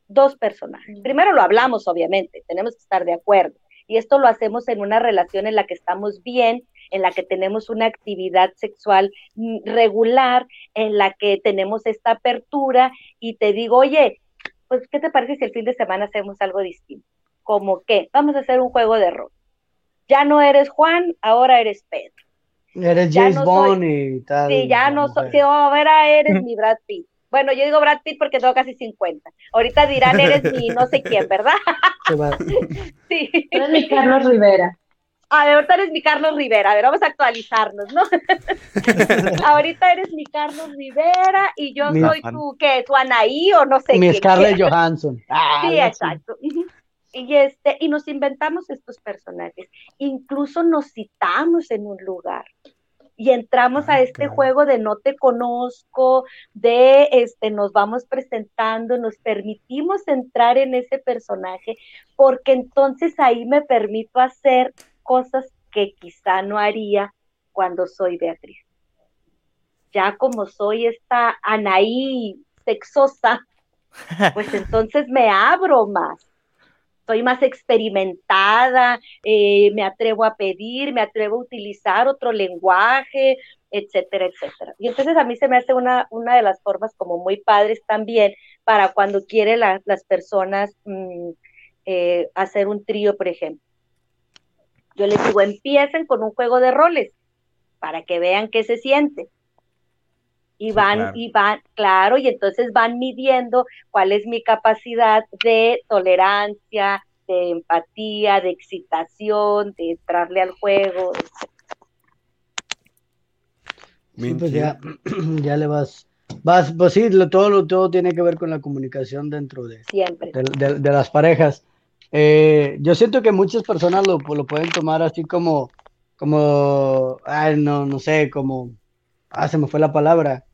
dos personajes. Primero lo hablamos, obviamente, tenemos que estar de acuerdo. Y esto lo hacemos en una relación en la que estamos bien, en la que tenemos una actividad sexual mm, regular, en la que tenemos esta apertura y te digo, oye, pues, ¿qué te parece si el fin de semana hacemos algo distinto? ¿Como qué? Vamos a hacer un juego de rol. Ya no eres Juan, ahora eres Pedro. Eres Ya James no Bond soy- y tal. Sí, ya no soy, mujer. sí, ahora eres <laughs> mi Brad Pitt. Bueno, yo digo Brad Pitt porque tengo casi 50. Ahorita dirán, eres mi no sé quién, ¿verdad? <laughs> <laughs> Sí. Eres mi Carlos Rivera. A ver, ahorita eres mi Carlos Rivera. A ver, vamos a actualizarnos, ¿no? ahorita eres mi Carlos Rivera y yo Mi- soy tu, ¿qué? Tu Anaí o no sé Mi quién. Scarlett quiera. Johansson. Ah, Sí, exacto. Y este, y nos inventamos estos personajes. Incluso nos citamos en un lugar. Y entramos a Ah, este juego de no te conozco, de este, nos vamos presentando, nos permitimos entrar en ese personaje, porque entonces ahí me permito hacer cosas que quizá no haría cuando soy Beatriz. Ya como soy esta Anaí sexosa, <laughs> pues entonces me abro más. Soy más experimentada, eh, me atrevo a pedir, me atrevo a utilizar otro lenguaje, etcétera, etcétera. Y entonces a mí se me hace una, una de las formas como muy padres también para cuando quieren la- las personas mm, eh, hacer un trío, por ejemplo. Yo les digo, empiecen con un juego de roles para que vean qué se siente. Y Sí, van, claro. y van, claro, y entonces van midiendo cuál es mi capacidad de tolerancia, de empatía, de excitación, de entrarle al juego. Sí, pues ya, <clears throat> ya le vas, vas, pues sí, lo- todo, lo- todo tiene que ver con la comunicación dentro de, Siempre. de, de- de las parejas. Eh, yo siento que muchas personas lo, lo pueden tomar así como, como, ay, no, no sé, como, ah, se me fue la palabra,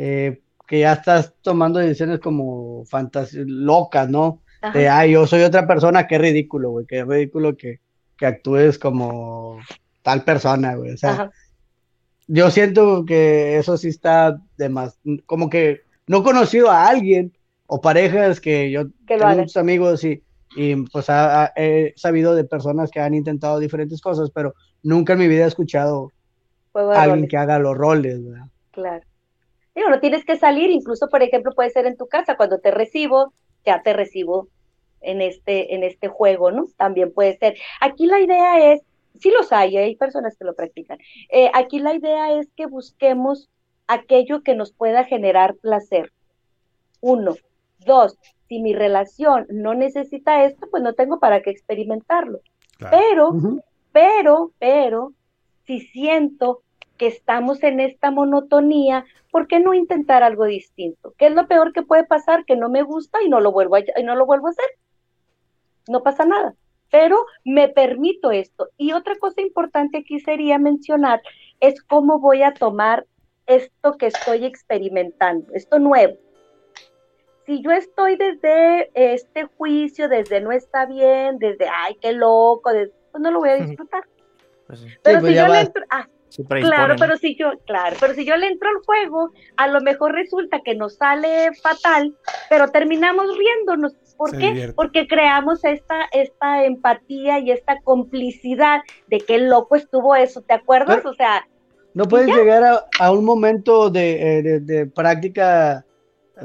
eh, que ya estás tomando decisiones como fantasías locas, ¿no? Ajá. De, ay, yo soy otra persona, qué ridículo, güey, qué ridículo que, que actúes como tal persona, güey, o sea. Ajá. Yo siento que eso sí está de más, como que no he conocido a alguien o parejas que yo tengo muchos amigos y, y pues ha- ha- he sabido de personas que han intentado diferentes cosas, pero nunca en mi vida he escuchado a alguien roles. que haga los roles, ¿verdad? Claro. Digo, no tienes que salir, incluso, por ejemplo, puede ser en tu casa, cuando te recibo, ya te recibo en este, en este juego, ¿no? También puede ser. Aquí la idea es, sí los hay, hay personas que lo practican. Eh, aquí la idea es que busquemos aquello que nos pueda generar placer. Uno. Dos, si mi relación no necesita esto, pues no tengo para qué experimentarlo. Claro. Pero pero, pero, si siento que estamos en esta monotonía, ¿por qué no intentar algo distinto? ¿Qué es lo peor que puede pasar? Que no me gusta y no lo vuelvo a, y no lo vuelvo a hacer. No pasa nada. Pero me permito esto. Y otra cosa importante aquí sería mencionar es cómo voy a tomar esto que estoy experimentando, esto nuevo. Si yo estoy desde este juicio, desde no está bien, desde ay, qué loco, desde- pues no lo voy a disfrutar. Pues sí, Pero pues si yo le entro, ah, claro, pero si yo, claro, pero si yo le entro al juego, a lo mejor resulta que nos sale fatal, pero terminamos riéndonos. ¿Por Se qué? divierte. Porque creamos esta, esta empatía y esta complicidad de qué loco estuvo eso, ¿te acuerdas? Pero- o sea, No puedes llegar a, a un momento de, eh, de- de práctica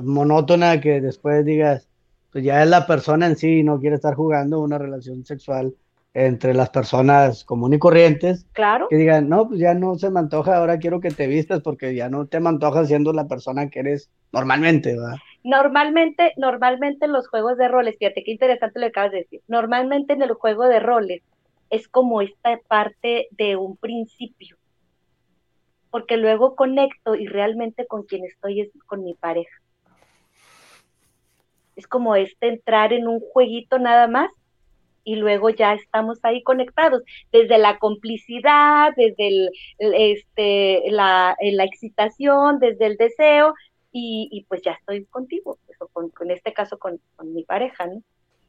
monótona que después digas, pues ya es la persona en sí, no quiere estar jugando una relación sexual entre las personas comunes y corrientes Claro. que digan, no, pues ya no se me antoja, ahora quiero que te vistas porque ya no te me antoja siendo la persona que eres normalmente, ¿verdad? Normalmente, normalmente en los juegos de roles, fíjate qué interesante lo que acabas de decir. Normalmente en el juego de roles es como esta parte de un principio. Porque luego conecto y realmente con quien estoy es con mi pareja. Es como este entrar en un jueguito nada más y luego ya estamos ahí conectados, desde la complicidad, desde el, este, la, la excitación, desde el deseo, y, y pues ya estoy contigo, pues, o con, con este caso con, con mi pareja, ¿no?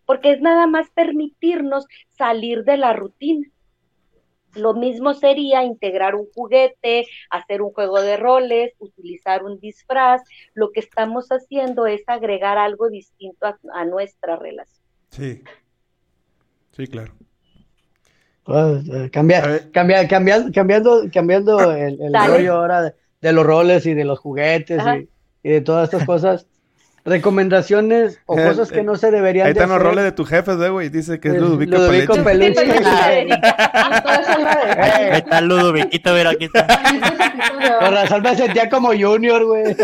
Porque es nada más permitirnos salir de la rutina. Lo mismo sería integrar un juguete, hacer un juego de roles, utilizar un disfraz. Lo que estamos haciendo es agregar algo distinto a, a nuestra relación. Sí. Sí, claro. Pues, eh, cambia, cambia, cambia- cambiando, cambiando el, rollo ahora de, de los roles y de los juguetes y, y de todas estas cosas. <laughs> Recomendaciones o cosas que no se deberían Ahí de están los hacer. roles de tu jefe, ¿eh, güey. Dice que es Eh, Ludovico Ludovico Peluche. Peluche. Ahí está Ludoviquito, mira, aquí está. Con razón me sentía como Junior, güey. <laughs>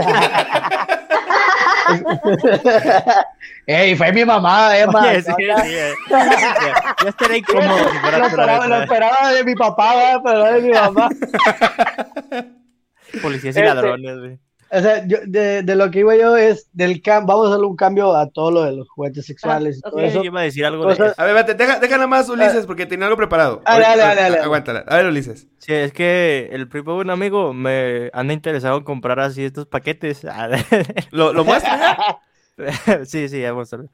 Ey, fue mi mamá, Emma. Oye, sí, sí, eh. Ya, ya estaría incómodo si fuera Lo esperaba, vez, lo esperaba de mi papá, ¿verdad? pero no de mi mamá. <laughs> Policías y Este, ladrones, güey. O sea, yo, de, de lo que iba yo es del cam vamos a darle un cambio a todo lo de los juguetes sexuales y Ah, todo ok. eso. Yo iba a decir algo de Cosas- A ver, espérate, deja, deja nada más Ulises porque tenía algo preparado. Dale, dale, Ahorita- dale, dale. Aguántala. A ver, Ulises. Sí, es que el primo de un amigo me anda interesado en comprar así estos paquetes. <laughs> ¿Lo, lo muestra? <laughs> <laughs> sí, sí, ya vamos a ver.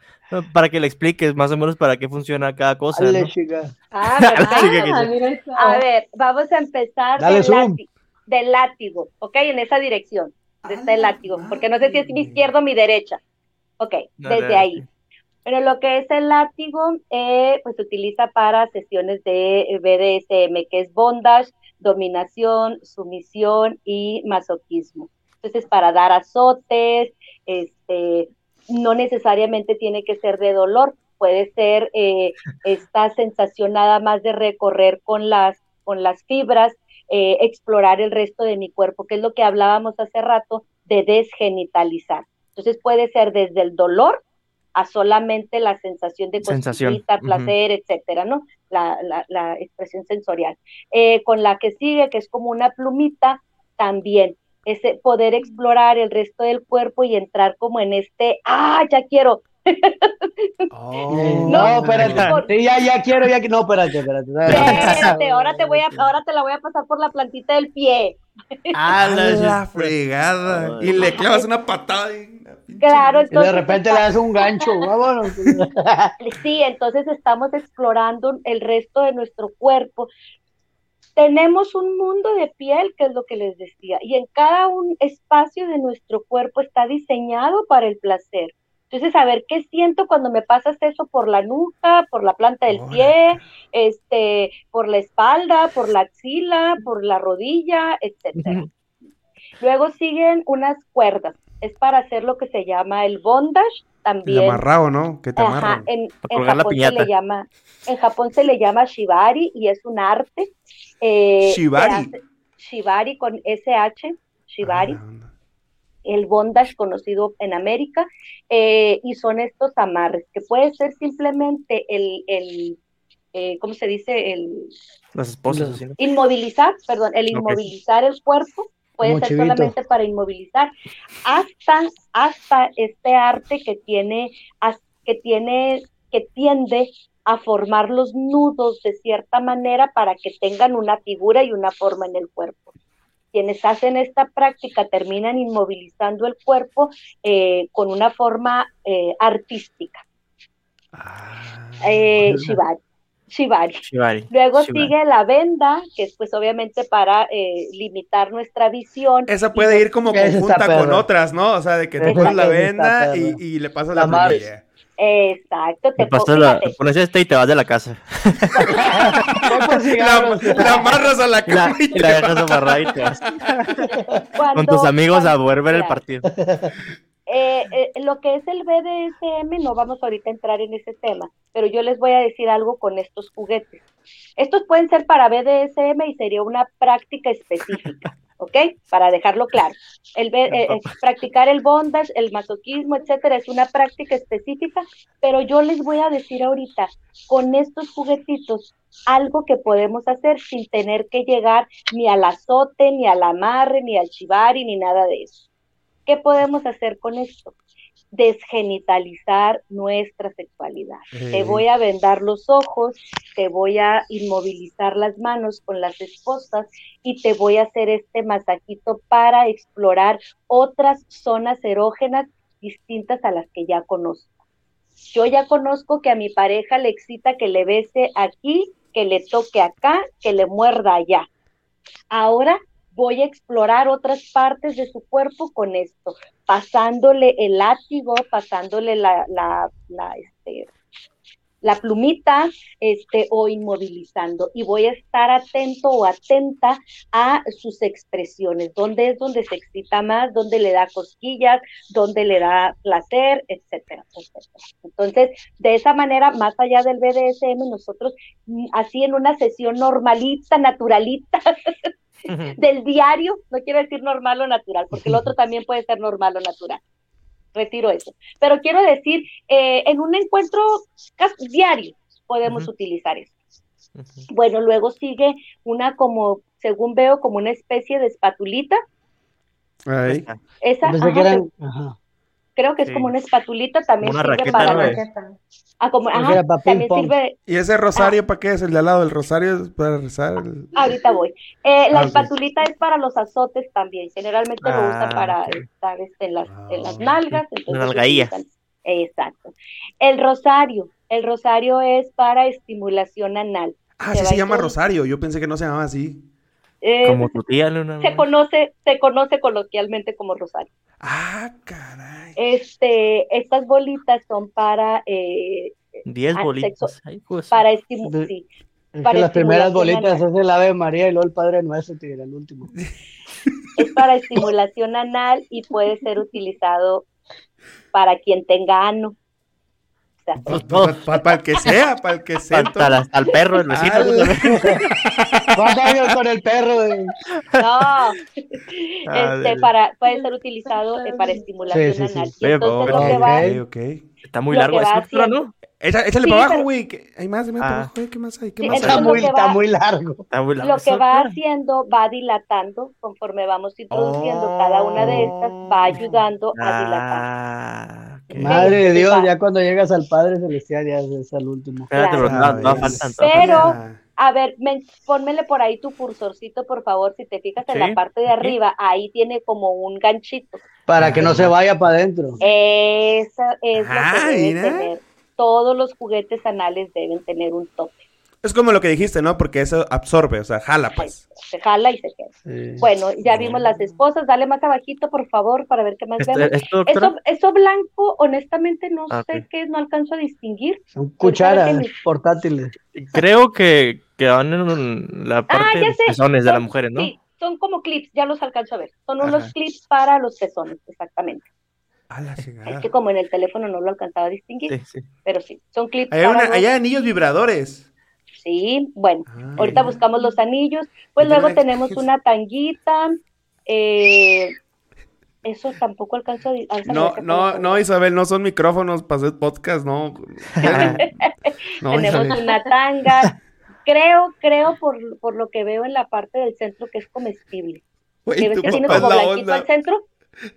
Para que le expliques más o menos para qué funciona cada cosa. Dale, ¿no? chica. Ah, <laughs> Ah. A ver, vamos a empezar Dale del, zoom. láti- del látigo, ¿ok? En esa dirección, desde el látigo, porque no sé si es mi izquierda o mi derecha. Ok, Dale, desde ahí. Pero lo que es el látigo, eh, pues se utiliza para sesiones de BDSM, que es bondage, dominación, sumisión y masoquismo. Entonces, para dar azotes, este, no necesariamente tiene que ser de dolor, puede ser eh, esta sensación nada más de recorrer con las, con las fibras, eh, explorar el resto de mi cuerpo, que es lo que hablábamos hace rato de desgenitalizar. Entonces puede ser desde el dolor a solamente la sensación de cosquillita, placer, etcétera, ¿no? La, la, la expresión sensorial. Eh, con la que sigue, que es como una plumita, también ese poder explorar el resto del cuerpo y entrar como en este, ah, ya quiero. Oh. No, espérate. por- Sí, ya, ya quiero, ya que no, espérate, espérate. Espérate, ahora te voy a, ahora te la voy a pasar por la plantita del pie. Ah, la- la fregada. Y le clavas una patada. y- Claro, Y de entonces repente le das un gancho, vámonos. Sí, entonces estamos explorando el resto de nuestro cuerpo. Tenemos un mundo de piel, que es lo que les decía, y en cada un espacio de nuestro cuerpo está diseñado para el placer. Entonces, a ver qué siento cuando me pasas eso por la nuca, por la planta del pie, este, por la espalda, por la axila, por la rodilla, etcétera. Luego siguen unas cuerdas. Es para hacer lo que se llama el bondage, El también amarrado, ¿no? Que te Ajá, en, Japón se le llama, en Japón se le llama shibari y es un arte. eh, Shibari. hace- shibari con SH, shibari, Ah, el bondage conocido en América, eh, y son estos amarres, que puede ser simplemente el, el eh, ¿cómo se dice? El Las esposas, inmovilizar, perdón, el inmovilizar el cuerpo puede Como ser chivito. solamente para inmovilizar, hasta, hasta este arte que tiene, que tiene, que tiende a formar los nudos de cierta manera para que tengan una figura y una forma en el cuerpo. Quienes hacen esta práctica terminan inmovilizando el cuerpo eh, con una forma eh, artística. Ah, Eh, shibari. Shibari. Shibari. Luego Shibari. sigue la venda, que es pues obviamente para eh, limitar nuestra visión. Esa puede ir como conjunta con otras, ¿no? O sea, de que te pones la venda y, le pasas La la. Exacto, te pasas la- te pones este y te vas de la casa. <laughs> La, la amarras a la cama y te la dejas amarrada y te vas. cuando- <laughs> Con tus amigos a cuando- poder ver el partido. <laughs> eh, eh, lo que es el BDSM, no vamos ahorita a entrar en ese tema, pero yo les voy a decir algo con estos juguetes. Estos pueden ser para BDSM y sería una práctica específica, <laughs> ¿ok? Para dejarlo claro. El, eh, <laughs> practicar el bondage, el masoquismo, etcétera, es una práctica específica, pero yo les voy a decir ahorita, con estos juguetitos, algo que podemos hacer sin tener que llegar ni al azote, ni al amarre, ni al chivari, ni nada de eso. ¿Qué podemos hacer con esto? Desgenitalizar nuestra sexualidad. Te voy a vendar los ojos, te voy a inmovilizar las manos con las esposas y te voy a hacer este masajito para explorar otras zonas erógenas distintas a las que ya conozco. Yo ya conozco que a mi pareja le excita que le bese aquí, que le toque acá, que le muerda allá. Ahora voy a explorar otras partes de su cuerpo con esto, pasándole el látigo, pasándole la, la, la, este, la plumita, este, o inmovilizando. Y voy a estar atento o atenta a sus expresiones, dónde es donde se excita más, dónde le da cosquillas, dónde le da placer, etcétera, etcétera. Entonces, de esa manera, más allá del BDSM, nosotros, mm, así en una sesión normalita, naturalita, <laughs> <laughs> del diario, no quiero decir normal o natural, porque el otro <laughs> también puede ser normal o natural. Retiro eso. Pero quiero decir, eh, en un encuentro diario podemos utilizar eso. Bueno, luego sigue una como, según veo, como una especie de espatulita. Ay. Esa, ajá, eran. Ajá. Creo que es Sí. como una espatulita, también Una sirve raqueta, para ¿no? ah, como, ajá, para también sirve, ¿Y ese rosario para qué es? El de al lado del rosario es para rezar. el- Ahorita voy. Eh, la Ah, espatulita es para los azotes también. Generalmente lo usan Ah, para estar este, en, las, en las Ah. nalgas. entonces nalgaías. utilizan- Exacto. El rosario. El rosario es para estimulación anal. Ah, Se sí se llama rosario. Yo pensé que no se llamaba así. Eh, Como tu tía, Luna. se conoce, se conoce coloquialmente como rosario. Ah, caray. Este, estas bolitas son para, eh, 10 ah, bolitas. sexo- Ay, pues. para estimu- De- sí, Es Para que las primeras estimulación bolitas anal. es el Ave María y luego el Padre Nuestro, tigre, el último. <laughs> es para estimulación anal y puede ser utilizado para quien tenga ano. O sea, Para el que sea, para el que sea. Hasta, la- hasta el perro, el vecino. Ah, tú también. ¿Cuántos años con el perro? No, Ah, este, para, puede ser utilizado eh, para estimulación Sí, sí, sí. anal. Y entonces pero- lo que va, Ok, ok. Está muy largo va doctora, haciendo- ¿no? Échale Sí, para abajo, pero- güey. que- Hay más, hay más Ah. para abajo. güey, ¿Qué más hay? ¿Qué Sí, más hay? Está lo muy, que está va- muy largo. Está muy largo lo que va haciendo va dilatando conforme vamos introduciendo cada una de estas, va ayudando a dilatar. Ah. Madre de Sí, Dios, ya cuando llegas al Padre Celestial, ya es al último. Espérate, Claro. pero no, Ah, Pero- faltan. A ver, men- pónmele por ahí tu cursorcito, por favor, si te fijas en la parte de arriba, ahí tiene como un ganchito. Para que no se vaya para adentro. Esa es Ah, lo que debe mira. tener. Todos los juguetes anales deben tener un tope. Es como lo que dijiste, ¿no? Porque eso absorbe, o sea, jala, pues. Se jala y se queda. Sí. Bueno, ya vimos las esposas. Dale más abajito, por favor, para ver qué más Esto, vemos. esto, Eso, eso blanco, honestamente, no Ah, sé qué es, no alcanzo a distinguir. Son cucharas que portátiles. creo que, que van en la parte Ah, ya de los pezones de las mujeres, ¿no? Sí, son como clips, ya los alcanzo a ver. Son Ajá. unos clips para los pezones, exactamente. A la Es que como en el teléfono no lo alcanzaba a distinguir, Sí, sí. pero sí, son clips Hay, para una, los- hay anillos vibradores. Sí, bueno, Ah, ahorita buscamos los anillos. Pues luego tenemos una tanguita. eh, eso tampoco alcanzo a... No, no, no, Isabel, no son micrófonos para hacer podcast, no. <laughs> no, tenemos Isabel. una tanga. Creo, creo por, por lo que veo en la parte del centro que es comestible. Güey, ¿Que ves tu que tiene papá es como la blanquito al onda. centro?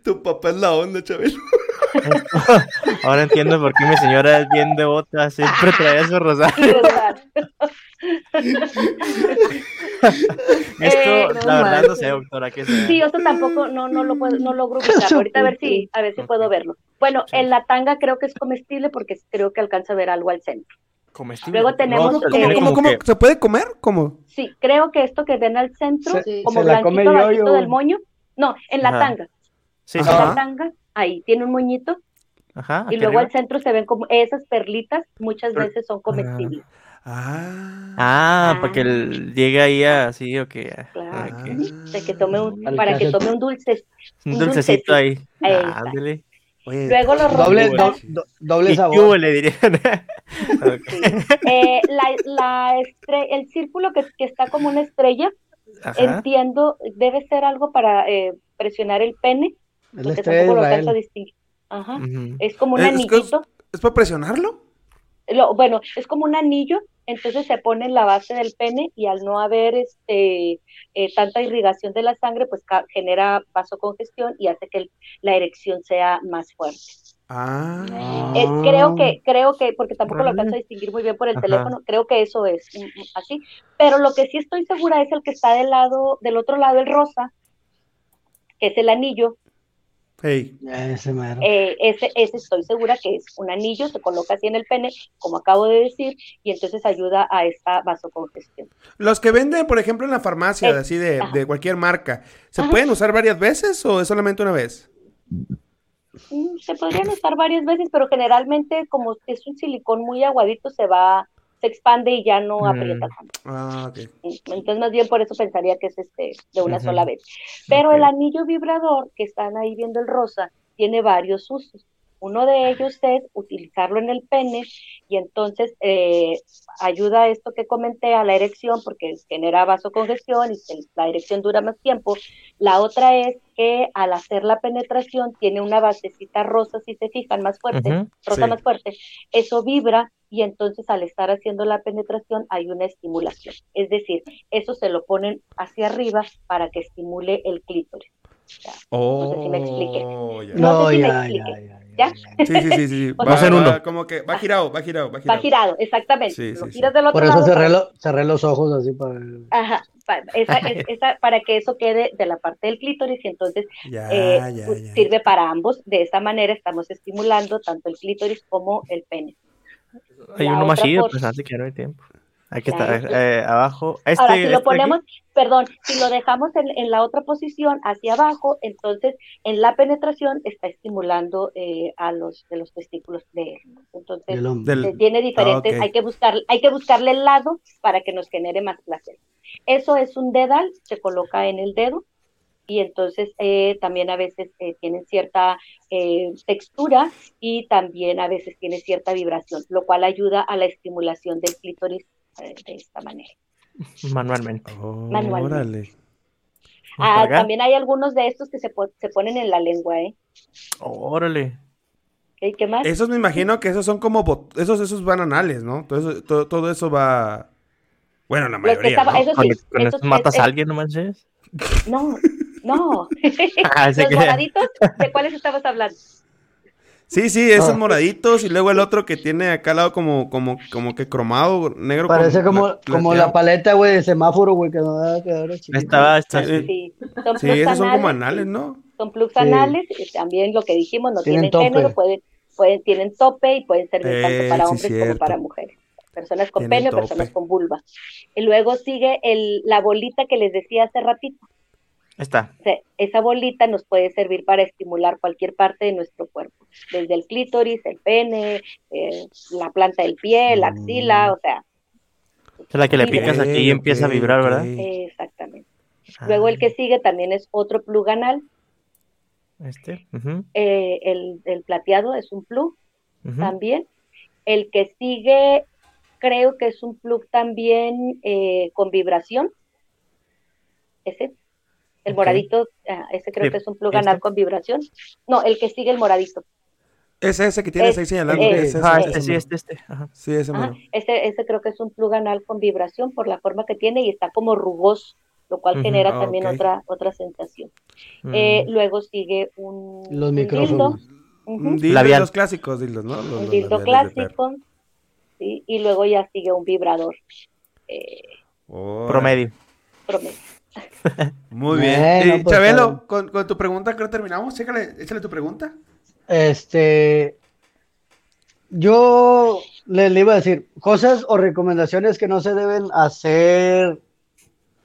Tu papá es la onda, Chabelo. Ahora entiendo por qué mi señora es bien devota, siempre trae su rosario. <laughs> ¿verdad? <laughs> Esto, Eh, no la verdad, no sé, doctora, qué sea. Sí, eso tampoco no, no lo puedo, no logro ubicar. <laughs> Ahorita a ver si, a ver si puedo verlo. Bueno, en la tanga creo que es comestible porque creo que alcanza a ver algo al centro. Comestible. Luego tenemos, No, eh, tiene ¿Cómo, como cómo, que- ¿Se puede comer? ¿Cómo? Sí, creo que esto que ven al centro, Se- como se blanquito el bajito del moño, no, en la Ajá. tanga, Sí, en. Ajá. la tanga, ahí tiene un moñito Ajá. y luego al centro se ven como esas perlitas, muchas veces son comestibles. Ah. Ah, Ah. para que él llegue ahí así. Claro. De que tome un, Al para que tome un dulce. Un Un dulcecito dulcecito. ahí. Ahí Ah, está. ándale. Oye, Luego lo Doble, rompes. do- do- doble ¿Y qué hubo, sabor. le dirían? <laughs> Eh, la, la estre- el círculo que, que está como una estrella, Ajá. entiendo, debe ser algo para eh, presionar el pene, porque tampoco lo distinguir. Ajá. Es como un ¿Es- es anillito. ¿Es para presionarlo? Lo- bueno, es como un anillo, entonces se pone en la base del pene y al no haber este eh, tanta irrigación de la sangre, pues genera vasocongestión y hace que el- la erección sea más fuerte. Ah. Eh, creo que, creo que, porque tampoco lo alcanzo a distinguir muy bien por el Ajá. teléfono, creo que eso es mm, mm, así. Pero lo que sí estoy segura es el que está del lado, del otro lado, el rosa, que es el anillo. Hey. Ese mero. Eh, ese, ese estoy segura que es un anillo, se coloca así en el pene, como acabo de decir, y entonces ayuda a esta vasocongestión. Los que venden, por ejemplo, en la farmacia, Eh, así de, de cualquier marca, ¿se Ajá. pueden usar varias veces o es solamente una vez? Mm, Se podrían usar varias veces, pero generalmente como es un silicón muy aguadito, se va, se expande y ya no Mm. aprieta tanto. Ah, ok. Entonces, más bien por eso pensaría que es este de una sola vez. Pero el anillo vibrador que están ahí viendo el rosa tiene varios usos. Uno de ellos es utilizarlo en el pene y entonces eh, ayuda a esto que comenté a la erección porque genera vasocongestión y la erección dura más tiempo. La otra es que al hacer la penetración tiene una basecita rosa, si se fijan, más fuerte, rosa sí. más fuerte. Eso vibra y entonces al estar haciendo la penetración hay una estimulación. Es decir, eso se lo ponen hacia arriba para que estimule el clítoris. Oh, No sé si me expliqué. ya. No sé si me ya, expliqué. ya, ya, ¿Ya? ya. Sí, sí, sí, sí. <laughs> Va, sea- va- como que va girado, va girado, va Va girado. girado, exactamente. Sí, lo sí, giras sí. del otro Por eso lado. cerré, para- lo- cerré los ojos así para... Ajá, pa- esa- es- esa- para que eso quede de la parte del clítoris y entonces Ya, eh, ya, pues, ya. sirve para ambos. De esta manera estamos estimulando tanto el clítoris como el pene. Hay La uno más chido, forma- pues antes que no hay tiempo. Aquí está, eh, abajo. Este, Ahora, si este lo de ponemos, aquí. perdón, si lo dejamos en, en la otra posición hacia abajo, entonces en la penetración está estimulando eh, a los de los testículos de él. Entonces del tiene diferentes, Ah, hay que buscar, hay que buscarle el lado para que nos genere más placer. Eso es un dedal, se coloca en el dedo y entonces eh, también a veces eh, tienen cierta eh, textura y también a veces tiene cierta vibración, lo cual ayuda a la estimulación del clítoris eh, de esta manera. Manualmente. Manualmente. Órale. Ah, también hay algunos de estos que se, po- se ponen en la lengua, ¿eh? Órale. ¿Qué, qué más? Esos me imagino que esos son como esos esos van anales, ¿no? Todo eso, todo, todo eso va bueno, la mayoría, estaba- ¿no? esos Con, sí, con matas es- a alguien, no manches. No, <laughs> no. <laughs> Ah, <laughs> Los moraditos, ¿de cuáles estabas hablando? Sí, sí, esos Ah. moraditos y luego el otro que tiene acá al lado como como como que cromado negro Parece como, pla- como la paleta, güey, de semáforo, güey, que no va a quedar chiquito. Estaba, está, Sí. Sí, son Sí, esos son como anales. ¿no? Son plugs Sí. anales, y también lo que dijimos, no Tienen tienen, género, pueden, pueden, tienen tope y pueden servir Eh, tanto para sí, hombres como para mujeres. Personas con Tienen pene o personas con vulva. Y luego sigue el, la bolita que les decía hace ratito. Está. Esa bolita nos puede servir para estimular cualquier parte de nuestro cuerpo, desde el clítoris, el pene, eh, la planta del pie, la axila, o sea, Es la que le picas aquí y empieza a vibrar. ¿verdad? exactamente. Luego el que sigue también es otro plug anal, Este. eh, el, el plateado es un plug también. El que sigue creo que es un plug también eh, con vibración. Ese, el moradito, ah, ese creo que es un plug ¿este? anal con vibración. No, el que sigue el moradito. Es ese que tienes Es- ahí señalando. es- ese, Ah, este sí, este, este. Ajá. Sí, ese Ajá, mero. ese, ese creo que es un plug anal con vibración por la forma que tiene y está como rugoso, lo cual genera Ah, también otra, otra sensación. Eh, Mm. luego sigue un, Los un micrófonos. dildo, dildo, los clásicos dildos, ¿no? Los- un los dildo clásico, ¿sí? y luego ya sigue un vibrador eh. Promedio. promedio. Muy bien. Bueno, pues, Chabelo, está con, con tu pregunta creo que terminamos. Échale, échale tu pregunta. Este, yo le, le iba a decir cosas o recomendaciones que no se deben hacer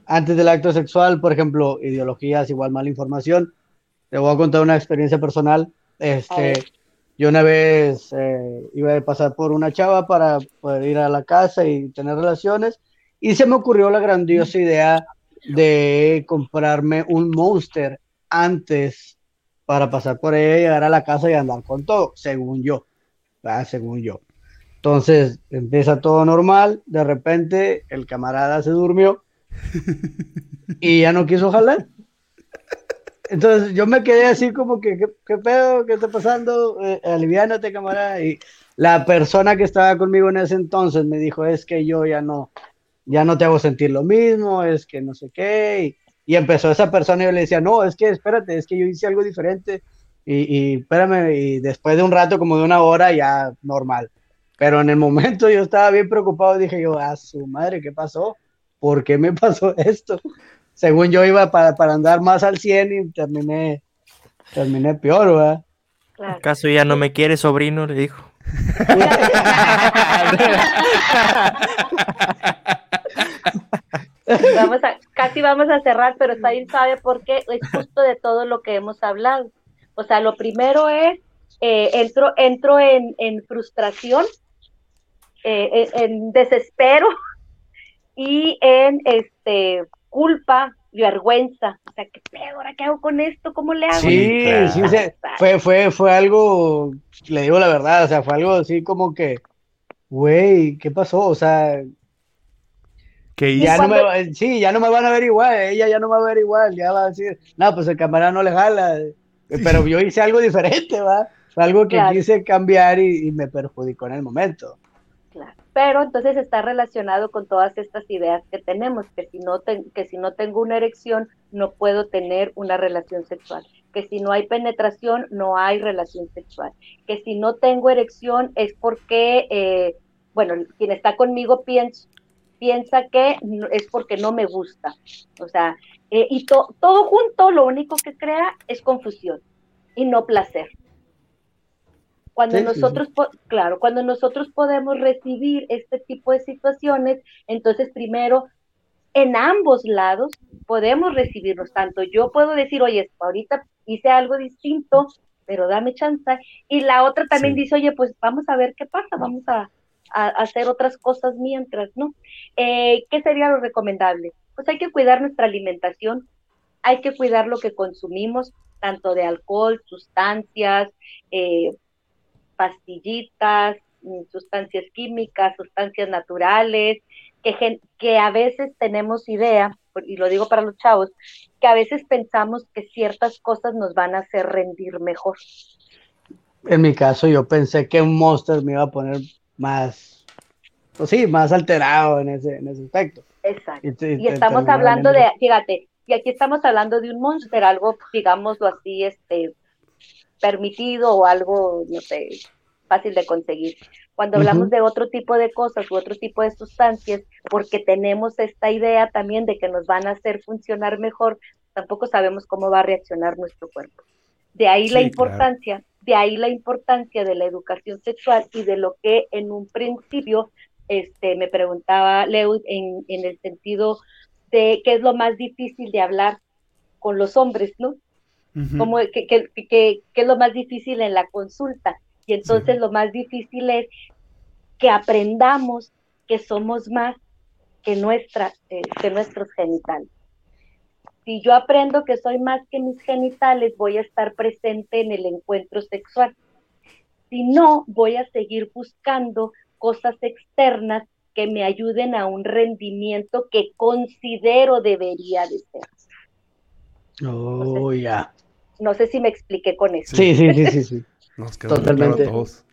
antes del acto sexual, por ejemplo, ideologías, igual mala información. Te voy a contar una experiencia personal. Este, yo una vez eh, iba a pasar por una chava para poder ir a la casa y tener relaciones y se me ocurrió la grandiosa idea de comprarme un Monster antes para pasar por ella, llegar a la casa y andar con todo, según yo, ¿verdad? según yo. Entonces empieza todo normal, de repente el camarada se durmió y ya no quiso jalar. Entonces yo me quedé así como que, ¿qué, qué pedo? ¿Qué está pasando? Eh, aliviánate, camarada. Y la persona que estaba conmigo en ese entonces me dijo, es que yo ya no, ya no te hago sentir lo mismo, es que no sé qué. Y, y empezó esa persona y yo le decía, no, es que espérate, es que yo hice algo diferente. Y, y espérame, y después de un rato, como de una hora, ya normal. Pero en el momento yo estaba bien preocupado, dije yo, a su madre, ¿qué pasó? ¿Por qué me <laughs> pasó esto? Según yo iba para, para andar más al 100 y terminé, terminé peor, ¿verdad? Claro. ¿Acaso ya no me quiere, sobrino? Le dijo. <laughs> <laughs> <laughs> Vamos a, casi vamos a cerrar, pero está bien sabe por qué es justo de todo lo que hemos hablado. O sea, lo primero es, eh, entro, entro en, en frustración, eh, en, en desespero <laughs> y en este culpa, vergüenza. O sea, ¿qué pedo? ¿Ahora qué hago con esto? ¿Cómo le hago? Sí, sí, se- fue, fue, fue algo, le digo la verdad, o sea, fue algo así como que, güey, ¿qué pasó? O sea, ¿Qué ya no me, va- sí, ya no me van a ver igual, ella ya no me va a ver igual, ya va a decir, no, pues el camarada no le jala, pero yo hice algo diferente, ¿va? Algo que Claro. quise cambiar y, y me perjudicó en el momento. Claro. Pero entonces está relacionado con todas estas ideas que tenemos, que si no ten- que si no tengo una erección no puedo tener una relación sexual, que si no hay penetración no hay relación sexual, que si no tengo erección es porque, eh, bueno, quien está conmigo piensa piensa que es porque no me gusta, o sea, eh, y to- todo junto lo único que crea es confusión y no placer. Cuando Sí, sí, sí. nosotros, po- claro, cuando nosotros podemos recibir este tipo de situaciones, entonces primero, en ambos lados podemos recibirnos, tanto yo puedo decir, oye, ahorita hice algo distinto, pero dame chance, y la otra también Sí. dice, oye, pues vamos a ver qué pasa, vamos a, a hacer otras cosas mientras, ¿no? Eh, ¿Qué sería lo recomendable? Pues hay que cuidar nuestra alimentación, hay que cuidar lo que consumimos, tanto de alcohol, sustancias, eh, pastillitas, mm, sustancias químicas, sustancias naturales, que, que a veces tenemos idea, y lo digo para los chavos, que a veces pensamos que ciertas cosas nos van a hacer rendir mejor. En mi caso, yo pensé que un Monster me iba a poner más, pues sí, más alterado en ese, en ese aspecto. Exacto. Y, Y te- estamos hablando de, fíjate, y aquí estamos hablando de un monster, algo, digámoslo así, este, permitido o algo, no sé, fácil de conseguir. Cuando hablamos Ujú. de otro tipo de cosas u otro tipo de sustancias, porque tenemos esta idea también de que nos van a hacer funcionar mejor, tampoco sabemos cómo va a reaccionar nuestro cuerpo. De ahí la Sí, claro. De ahí la importancia de la educación sexual y de lo que en un principio este, me preguntaba Leo en, en el sentido de qué es lo más difícil de hablar con los hombres, ¿no? Ujú. Como que, que, que- que es lo más difícil en la consulta. Y entonces Sí. lo más difícil es que aprendamos que somos más que, nuestra, eh, que nuestros genitales. Si yo aprendo que soy más que mis genitales, voy a estar presente en el encuentro sexual. Si no, voy a seguir buscando cosas externas que me ayuden a un rendimiento que considero debería de ser. Oh, ya. No sé si me expliqué con eso. Sí, sí, sí, sí, sí. <laughs> Nos Totalmente. todos.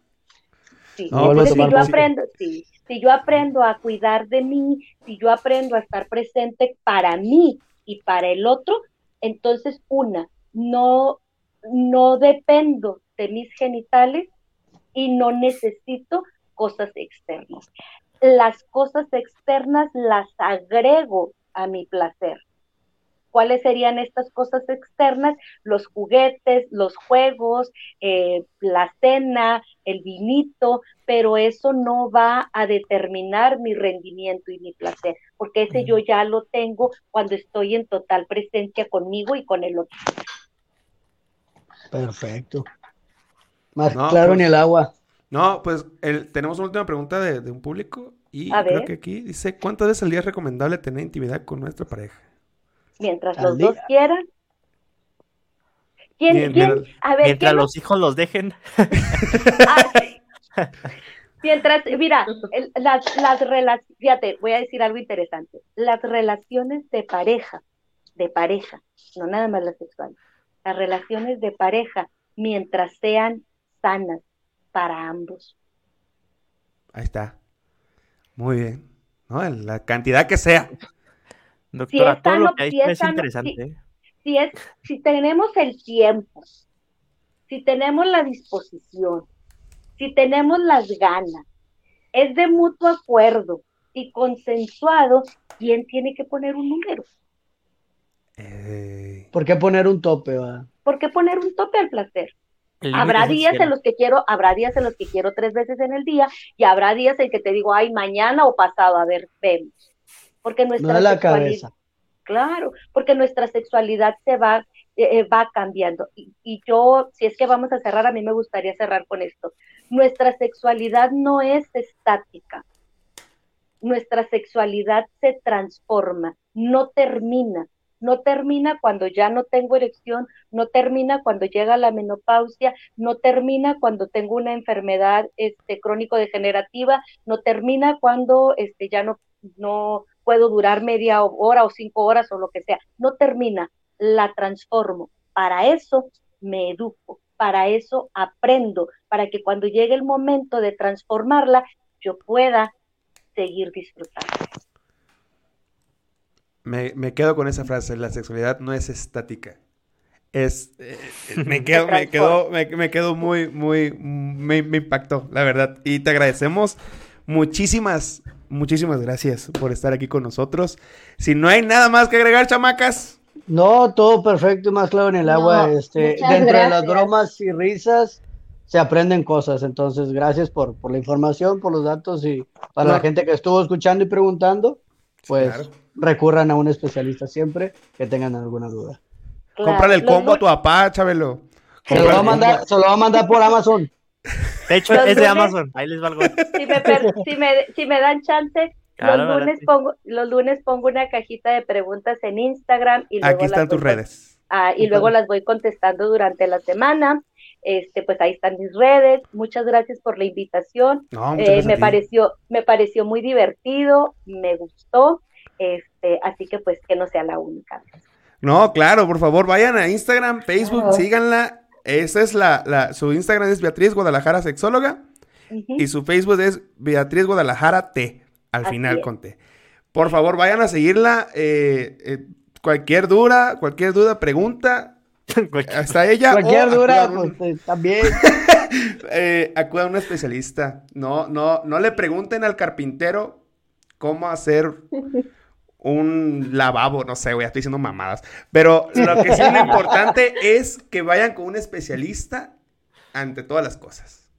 Sí. No, Entonces, si yo aprendo, sí, si yo aprendo a cuidar de mí, si yo aprendo a estar presente para mí y para el otro, entonces una, no, no dependo de mis genitales y no necesito cosas externas. Las cosas externas las agrego a mi placer. ¿Cuáles serían estas cosas externas? Los juguetes, los juegos, eh, la cena, el vinito, pero eso no va a determinar mi rendimiento y mi placer, porque ese yo ya lo tengo cuando estoy en total presencia conmigo y con el otro. Perfecto. Más No, claro pues- ni el agua. No, pues el- tenemos una última pregunta de, de un público y A creo ver. que aquí dice, ¿cuántas veces al día es recomendable tener intimidad con nuestra pareja? Mientras Al los dos quieran. ¿Quién, quién? mien- A ver, Mientras ¿quién no- los hijos los dejen. <laughs> Ah, sí. <laughs> Mientras, mira, el- las, las relaciones, fíjate, voy a decir algo interesante. Las relaciones de pareja, de pareja, no nada más las sexuales, las relaciones de pareja, mientras sean sanas para ambos. Ahí está. Muy bien. ¿No? La cantidad que sea. Doctora, es todo sano, lo que ha si es es sano, interesante. ¿eh? Si es, si tenemos el tiempo, si tenemos la disposición, si tenemos las ganas, es de mutuo acuerdo y consensuado, ¿quién tiene que poner un número? Eh, ¿Por qué poner un tope? va? ¿Por qué poner un tope al placer? El Habrá días en los que quiero, habrá días en los que quiero tres veces en el día y habrá días en que te digo, ay, mañana o pasado, a ver, vemos. Porque nuestra No la sexualidad, cabeza. claro, porque nuestra sexualidad se va, eh, eh, va cambiando. Y, y yo, si es que vamos a cerrar, a mí me gustaría cerrar con esto. Nuestra sexualidad no es estática. Nuestra sexualidad se transforma, no termina. No termina cuando ya no tengo erección, no termina cuando llega la menopausia, no termina cuando tengo una enfermedad este, crónico-degenerativa, no termina cuando este, ya no, no puedo durar media hora o cinco horas o lo que sea. No termina, la transformo. Para eso me educo, para eso aprendo, para que cuando llegue el momento de transformarla, yo pueda seguir disfrutando. me, me quedo con esa frase. La sexualidad no es estática. Es, eh, eh, <laughs> me quedo, me quedo, me, me quedo muy, muy, me, me impactó, la verdad. Y te agradecemos muchísimas, muchísimas gracias por estar aquí con nosotros. Si no hay nada más que agregar, chamacas. No, todo perfecto y más claro en el No, agua. Este, dentro de las bromas y risas se aprenden cosas. Entonces, gracias por, por la información, por los datos y para No. la gente que estuvo escuchando y preguntando, pues Claro. recurran a un especialista siempre que tengan alguna duda. Claro, Cómprale el los combo a tu papá, Chabelo. Se lo va a mandar, se lo va a mandar por Amazon. De hecho, Los es de lunes- Amazon. Ahí les va algo. si me, si me, si me dan chance, Claro, los lunes pongo, los lunes pongo una cajita de preguntas en Instagram y luego Aquí están las tus redes. ah, y luego las voy contestando durante la semana. Este, pues ahí están mis redes. Muchas gracias por la invitación. No, Eh, me pareció, me pareció muy divertido, me gustó. Este, así que pues que no sea la única. No, claro, por favor, vayan a Instagram, Facebook, Claro. síganla. Esa es la, la, su Instagram es Beatriz Guadalajara Sexóloga y su Facebook es Beatriz Guadalajara T, al Así final es. con T. Por favor, vayan a seguirla. eh, eh, cualquier duda, cualquier duda, pregunta, <laughs> hasta ella. Cualquier o dura, un- pues eh, también. <laughs> eh, acudan a un especialista. No, no, no le pregunten al carpintero cómo hacer un lavabo, no sé, güey, estoy diciendo mamadas. Pero lo que sí es lo <laughs> importante es que vayan con un especialista ante todas las cosas.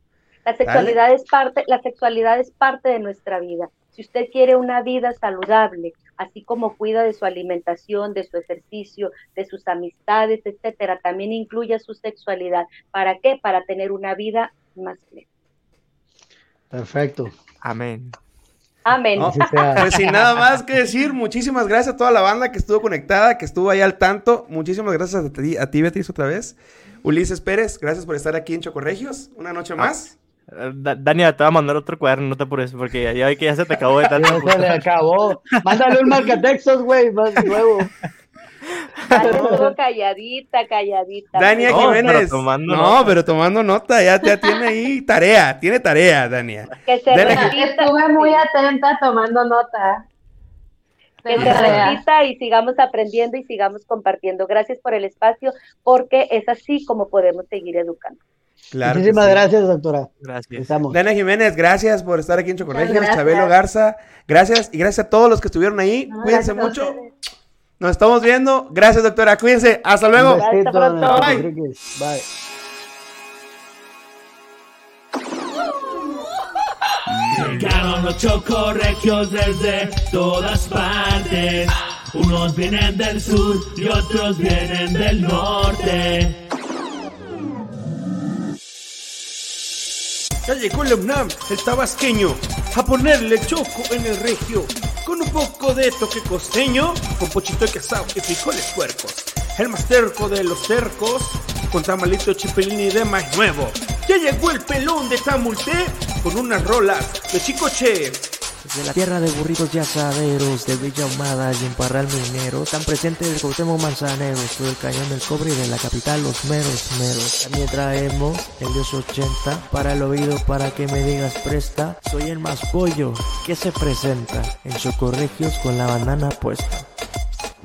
La sexualidad es parte, la sexualidad es parte de nuestra vida. Si usted quiere una vida saludable, así como cuida de su alimentación, de su ejercicio, de sus amistades, etcétera, también incluya su sexualidad. ¿Para qué? Para tener una vida más plena. Perfecto. Amén. Amén. No. Pues sin nada más que decir, muchísimas gracias a toda la banda que estuvo conectada, que estuvo ahí al tanto. Muchísimas gracias a ti, a ti Beatriz, otra vez. Ulises Pérez, gracias por estar aquí en Chocorregios. Una noche más. Eh, Da- Dania, te va a mandar otro cuaderno, no te apures, porque ya, que ya se te acabó de tanto. <laughs> Ya se le acabó. Mándale un marcatextos, güey, más nuevo. <laughs> Calladita, calladita. Dania No, pero Jiménez. tomando no, nota. pero tomando nota, ya, ya tiene ahí tarea, tiene tarea, Dania. Que se Dania- repita, Estuve muy atenta tomando nota. que se repita y sigamos aprendiendo y sigamos compartiendo. Gracias por el espacio, porque es así como podemos seguir educando. Claro Muchísimas sí. gracias, doctora. Gracias. Estamos. Dania Jiménez, gracias por estar aquí en Chocorregios. Chabelo Garza, gracias. Y gracias a todos los que estuvieron ahí. No, Cuídense mucho. ustedes. Nos estamos viendo. Gracias, doctora. Cuídense. Hasta luego. Hasta pronto. Bye. Bye. Llegaron los chocorregios desde todas partes. Unos vienen del sur y otros vienen del norte. Ya llegó el UNAM, el tabasqueño, a ponerle choco en el regio, con un poco de toque costeño, con pochito de quesao y frijoles puercos. El más terco de los cercos, con tamalito, chipilín y demás nuevo. Ya llegó el pelón de Tamulté con unas rolas de Chicoche. Desde la tierra de burritos y asaderos, de Villa Ahumada y en Parral Minero, tan presente del Cuauhtémoc Manzanero, todo el cañón del cobre y de la capital los meros meros. También traemos el Dios 80 para el oído para que me digas presta, soy el más pollo que se presenta en Socorregios con la banana puesta.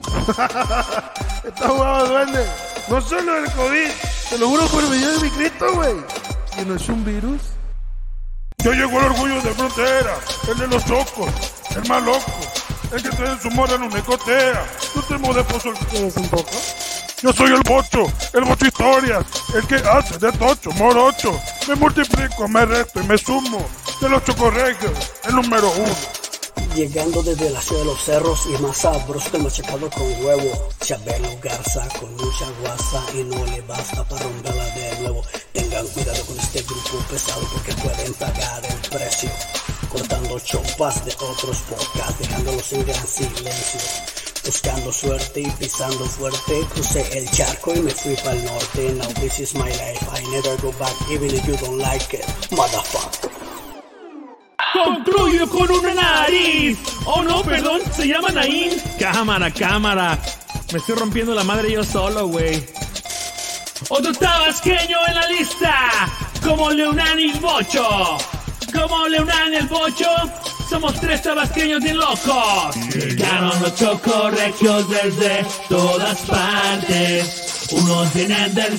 <laughs> Está jugado, duende. No solo el COVID, te lo juro por el video de mi Cristo, güey. ¿Que no es un virus? Yo llegó el orgullo de frontera, el de los chocos, el más loco, el que trae su mora no me cotea. Yo te de pozo. ¿Quieres un poco? Yo soy el bocho, el bocho historias, el que hace de tocho, morocho. Me multiplico, me resto y me sumo. De los chocorregios, el número uno. Llegando desde la ciudad de los cerros y más sabroso que machacado con huevo. Chabelo Garza con mucha guasa y no le basta para romperla de nuevo. Tengan cuidado con este grupo pesado porque pueden pagar el precio. Cortando chompas de otros podcasts, dejándolos en gran silencio. Buscando suerte y pisando fuerte, crucé el charco y me fui para el norte. Now this is my life, I never go back even if you don't like it, motherfucker. Concluyo con una nariz. Oh no, perdón, se llama Naín. Cámara, cámara. Me estoy rompiendo la madre yo solo, güey. Otro tabasqueño en la lista. Como Leonán y Bocho. Como Leonán y el Bocho. Somos tres tabasqueños bien locos. Llegaron los chocorregios desde todas partes. Unos vienen del